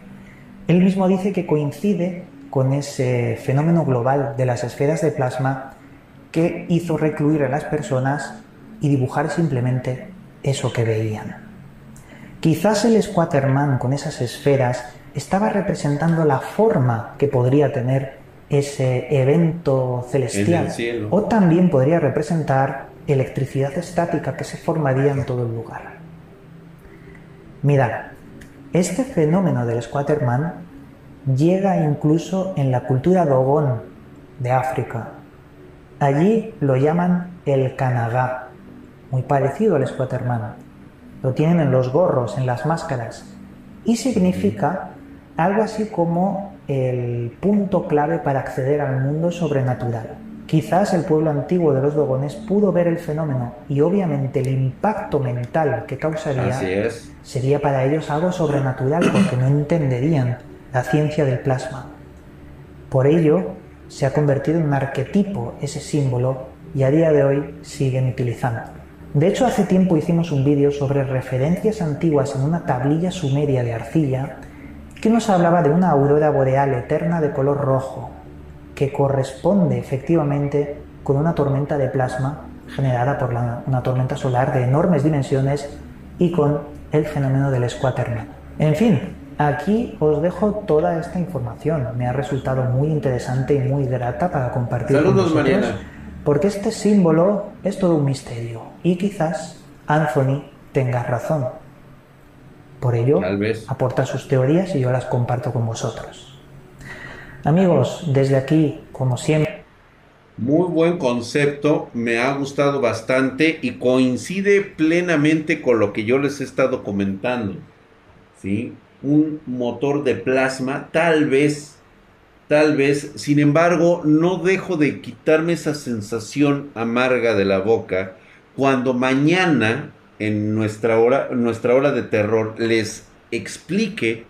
Él mismo dice que coincide con ese fenómeno global de las esferas de plasma que hizo recluir a las personas y dibujar simplemente eso que veían. Quizás el Squatterman con esas esferas estaba representando la forma que podría tener ese evento celestial o también podría representar electricidad estática que se formaría en todo el lugar. Mirad, este fenómeno del Squatterman llega incluso en la cultura Dogon de África. Allí lo llaman el Kanagá, muy parecido al Squatterman. Lo tienen en los gorros, en las máscaras, y significa algo así como el punto clave para acceder al mundo sobrenatural. Quizás el pueblo antiguo de los Dogones pudo ver el fenómeno y obviamente el impacto mental que causaría sería para ellos algo sobrenatural porque no entenderían la ciencia del plasma. Por ello, se ha convertido en un arquetipo ese símbolo y a día de hoy siguen utilizando. De hecho, hace tiempo hicimos un vídeo sobre referencias antiguas en una tablilla sumeria de arcilla que nos hablaba de una aurora boreal eterna de color rojo, que corresponde efectivamente con una tormenta de plasma generada por una tormenta solar de enormes dimensiones y con el fenómeno del escuaterno. En fin, aquí os dejo toda esta información. Me ha resultado muy interesante y muy grata para compartir con vosotros, porque este símbolo es todo un misterio y quizás Anthony tenga razón. Por ello, aporta sus teorías y yo las comparto con vosotros. Amigos, desde aquí, como siempre. Muy buen concepto, me ha gustado bastante y coincide plenamente con lo que yo les he estado comentando. ¿sí? Un motor de plasma, tal vez, tal vez, sin embargo, no dejo de quitarme esa sensación amarga de la boca cuando mañana, en nuestra hora, nuestra hora de terror, les explique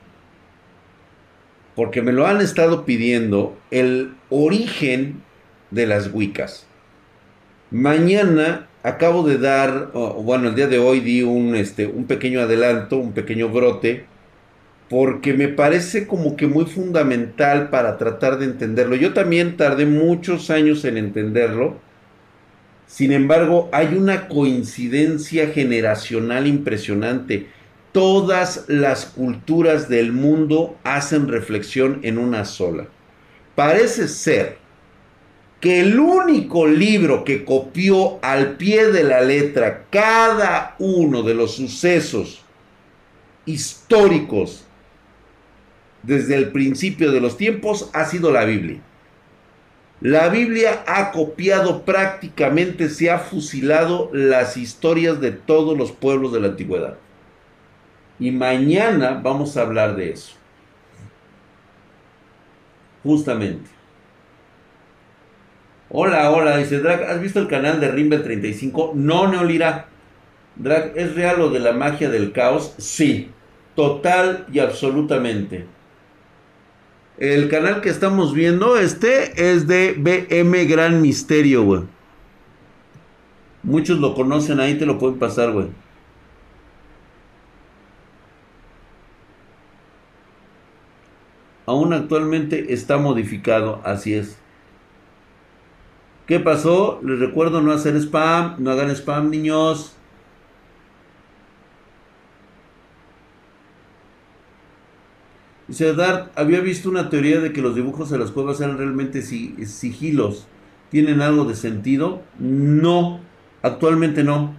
porque me lo han estado pidiendo, el origen de las Wiccas. Mañana acabo de dar, bueno, el día de hoy di un, este, un pequeño adelanto, un pequeño brote, porque me parece como que muy fundamental para tratar de entenderlo. Yo también tardé muchos años en entenderlo. Sin embargo, hay una coincidencia generacional impresionante todas las culturas del mundo hacen reflexión en una sola. Parece ser que el único libro que copió al pie de la letra cada uno de los sucesos históricos desde el principio de los tiempos ha sido la Biblia. La Biblia ha copiado prácticamente, se ha fusilado las historias de todos los pueblos de la antigüedad. Y mañana vamos a hablar de eso. Justamente. Hola, hola, dice Drag, ¿has visto el canal de Rimbe 35? No, Neolira. Drag, ¿es real lo de la magia del caos? Sí, total y absolutamente. El canal que estamos viendo, este, es de BM Gran Misterio, güey. Muchos lo conocen, ahí te lo pueden pasar, güey. aún actualmente está modificado, así es. ¿Qué pasó? Les recuerdo no hacer spam, no hagan spam niños. Dice Dart, había visto una teoría de que los dibujos de las cuevas eran realmente sigilos. ¿Tienen algo de sentido? No, actualmente no.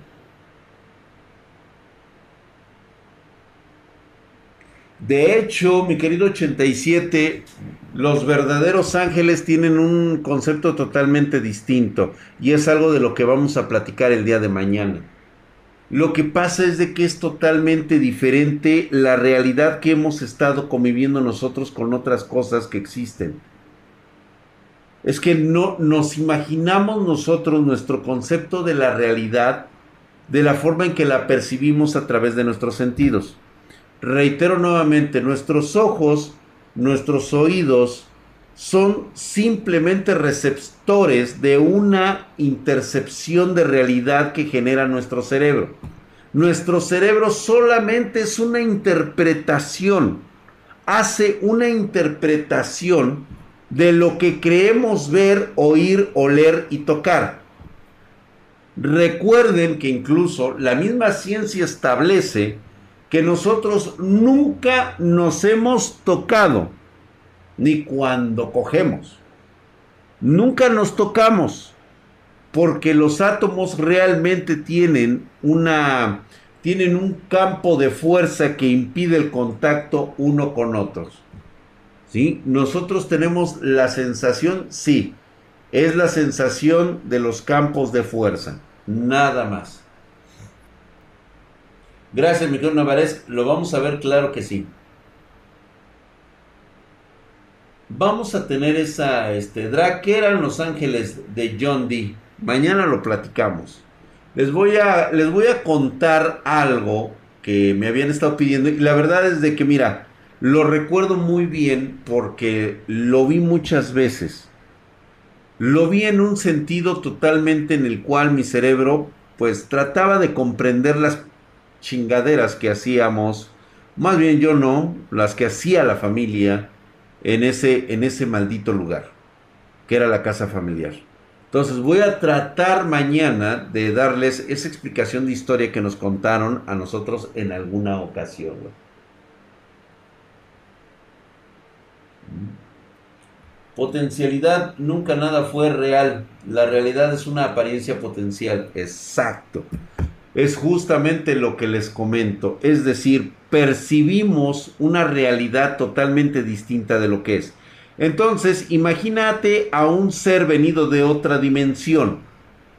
De hecho, mi querido 87, los verdaderos ángeles tienen un concepto totalmente distinto y es algo de lo que vamos a platicar el día de mañana. Lo que pasa es de que es totalmente diferente la realidad que hemos estado conviviendo nosotros con otras cosas que existen. Es que no nos imaginamos nosotros nuestro concepto de la realidad de la forma en que la percibimos a través de nuestros sentidos reitero nuevamente, nuestros ojos, nuestros oídos son simplemente receptores de una intercepción de realidad que genera nuestro cerebro. Nuestro cerebro solamente es una interpretación, hace una interpretación de lo que creemos ver, oír, oler y tocar. Recuerden que incluso la misma ciencia establece que nosotros nunca nos hemos tocado, ni cuando cogemos. Nunca nos tocamos, porque los átomos realmente tienen una tienen un campo de fuerza que impide el contacto uno con otros. ¿Sí? Nosotros tenemos la sensación, sí, es la sensación de los campos de fuerza, nada más. Gracias, Miguel Navarez. Lo vamos a ver, claro que sí. Vamos a tener esa, este, drag, que eran Los Ángeles de John Dee. Mañana lo platicamos. Les voy a, les voy a contar algo que me habían estado pidiendo y la verdad es de que, mira, lo recuerdo muy bien porque lo vi muchas veces. Lo vi en un sentido totalmente en el cual mi cerebro pues trataba de comprender las chingaderas que hacíamos, más bien yo no, las que hacía la familia en ese, en ese maldito lugar, que era la casa familiar. Entonces voy a tratar mañana de darles esa explicación de historia que nos contaron a nosotros en alguna ocasión. Potencialidad, nunca nada fue real. La realidad es una apariencia potencial. Exacto. Es justamente lo que les comento. Es decir, percibimos una realidad totalmente distinta de lo que es. Entonces, imagínate a un ser venido de otra dimensión.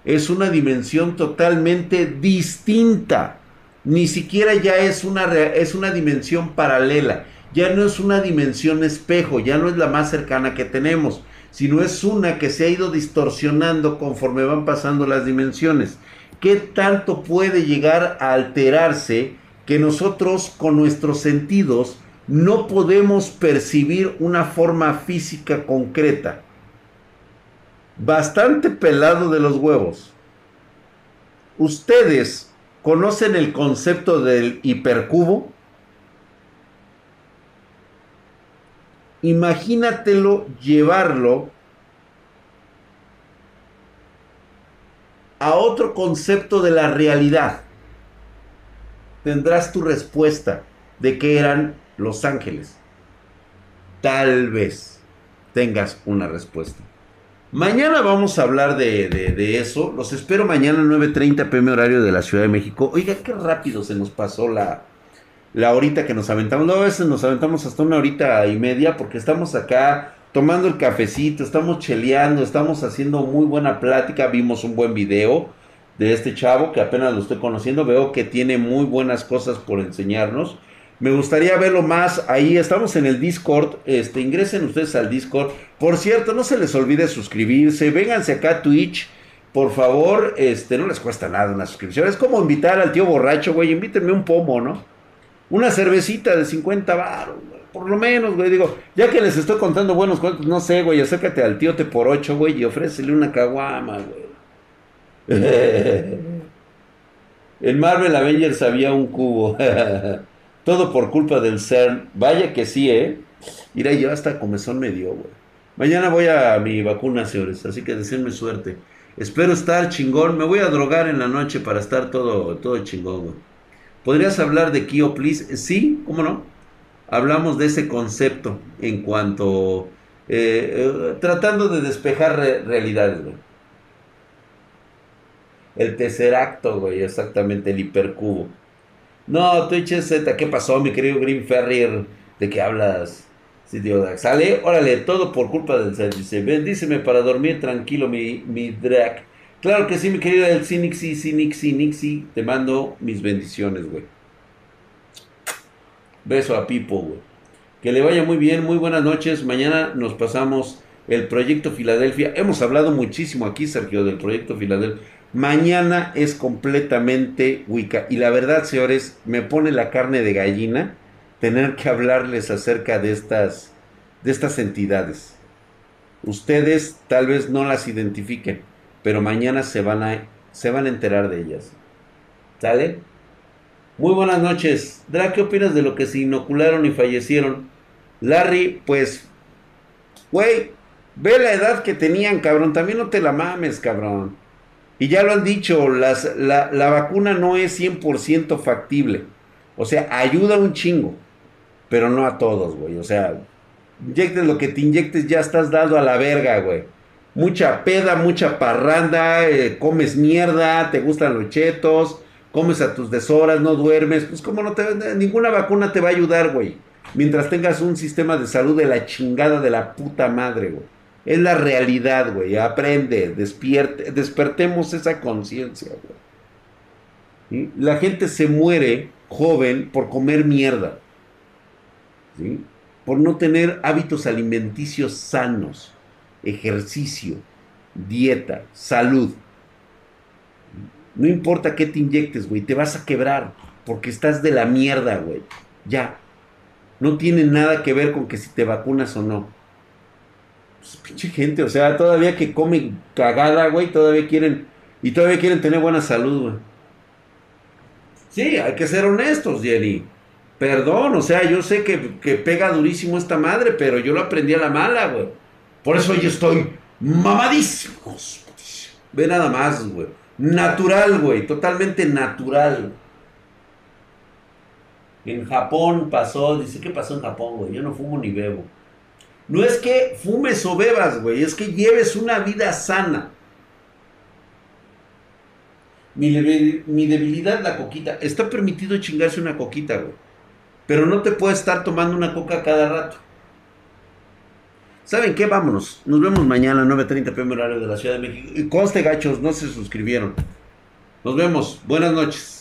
Es una dimensión totalmente distinta. Ni siquiera ya es una, es una dimensión paralela ya no es una dimensión espejo, ya no es la más cercana que tenemos, sino es una que se ha ido distorsionando conforme van pasando las dimensiones. ¿Qué tanto puede llegar a alterarse que nosotros con nuestros sentidos no podemos percibir una forma física concreta? Bastante pelado de los huevos. ¿Ustedes conocen el concepto del hipercubo? imagínatelo llevarlo a otro concepto de la realidad. Tendrás tu respuesta de que eran los ángeles. Tal vez tengas una respuesta. Mañana vamos a hablar de, eso. Los espero mañana 9.30 pm horario de la Ciudad de México. Oiga, qué rápido se nos pasó la, la horita que nos aventamos. No, a veces nos aventamos hasta una horita y media porque estamos acá tomando el cafecito, estamos cheleando, estamos haciendo muy buena plática. Vimos un buen video de este chavo que apenas lo estoy conociendo. Veo que tiene muy buenas cosas por enseñarnos. Me gustaría verlo más ahí. Estamos en el Discord. Este, ingresen ustedes al Discord. Por cierto, no se les olvide suscribirse. Vénganse acá a Twitch. Por favor, este, no les cuesta nada una suscripción. Es como invitar al tío borracho, güey. Invítenme un pomo, ¿no? Una cervecita de 50 baros, por lo menos, güey. Digo, ya que les estoy contando buenos cuentos, no sé, güey, acércate al tío te por ocho, güey, y ofrécele una caguama, güey. en Marvel Avengers había un cubo. Todo por culpa del CERN. Vaya que sí, ¿eh? Mira, yo hasta comezón me dio, güey. Mañana voy a mi vacuna, señores, así que deseenme suerte. Espero estar chingón. Me voy a drogar en la noche para estar todo, todo chingón, güey. ¿Podrías hablar de Kio, please? Sí, ¿cómo no? Hablamos de ese concepto en cuanto... Eh, eh, tratando de despejar realidades, güey. El tercer acto, güey, exactamente, el hipercubo. No, Twitch Z, ¿qué pasó, mi querido Green Ferrier? ¿De qué hablas? Sí, Sale, órale, todo por culpa del ser. Dice, bendíceme para dormir tranquilo, mi, mi. Claro que sí, mi querido El Nixi, Nixi, Nixi. Te mando mis bendiciones, güey. Beso a Pipo, güey. Que le vaya muy bien, muy buenas noches. Mañana nos pasamos el proyecto Filadelfia. Hemos hablado muchísimo aquí, Sergio, del proyecto Filadelfia. Mañana es completamente Wicca. Y la verdad, señores, me pone la carne de gallina tener que hablarles acerca de estas, de estas entidades. Ustedes tal vez no las identifiquen pero mañana se van a, se van a enterar de ellas. ¿Sale? Muy buenas noches. Dra, ¿qué opinas de lo que se inocularon y fallecieron? Larry, pues, güey, ve la edad que tenían, cabrón. También no te la mames, cabrón. Y ya lo han dicho, las, la, vacuna no es 100% factible. O sea, ayuda un chingo, pero no a todos, güey. O sea, inyectes lo que te inyectes, ya estás dado a la verga, güey mucha peda, mucha parranda, eh, comes mierda, te gustan los chetos, comes a tus deshoras, no duermes, pues como no te ninguna vacuna te va a ayudar, güey. Mientras tengas un sistema de salud de la chingada de la puta madre, güey. Es la realidad, güey. Aprende, despierte, despertemos esa conciencia, güey. La gente se muere joven por comer mierda. ¿Sí? por no tener hábitos alimenticios sanos, ejercicio, dieta, salud. No importa qué te inyectes, güey, te vas a quebrar porque estás de la mierda, güey. Ya. No tiene nada que ver con que si te vacunas o no. Pues, pinche gente, o sea, todavía que comen cagada, güey, todavía quieren y todavía quieren tener buena salud, güey. Sí, hay que ser honestos, Jenny. Perdón, o sea, yo sé que, que pega durísimo esta madre, pero yo lo aprendí a la mala, güey. Por eso yo estoy mamadísimo. Ve nada más, güey. Natural, güey. Totalmente natural. En Japón pasó, dice, ¿qué pasó en Japón, güey? Yo no fumo ni bebo. No es que fumes o bebas, güey, es que lleves una vida sana. Mi, mi, debilidad, la coquita. Está permitido chingarse una coquita, güey. Pero no te puedes estar tomando una coca cada rato. ¿Saben qué? Vámonos. Nos vemos mañana a 9.30 pm horario de la Ciudad de México. Y conste, gachos, no se suscribieron. Nos vemos. Buenas noches.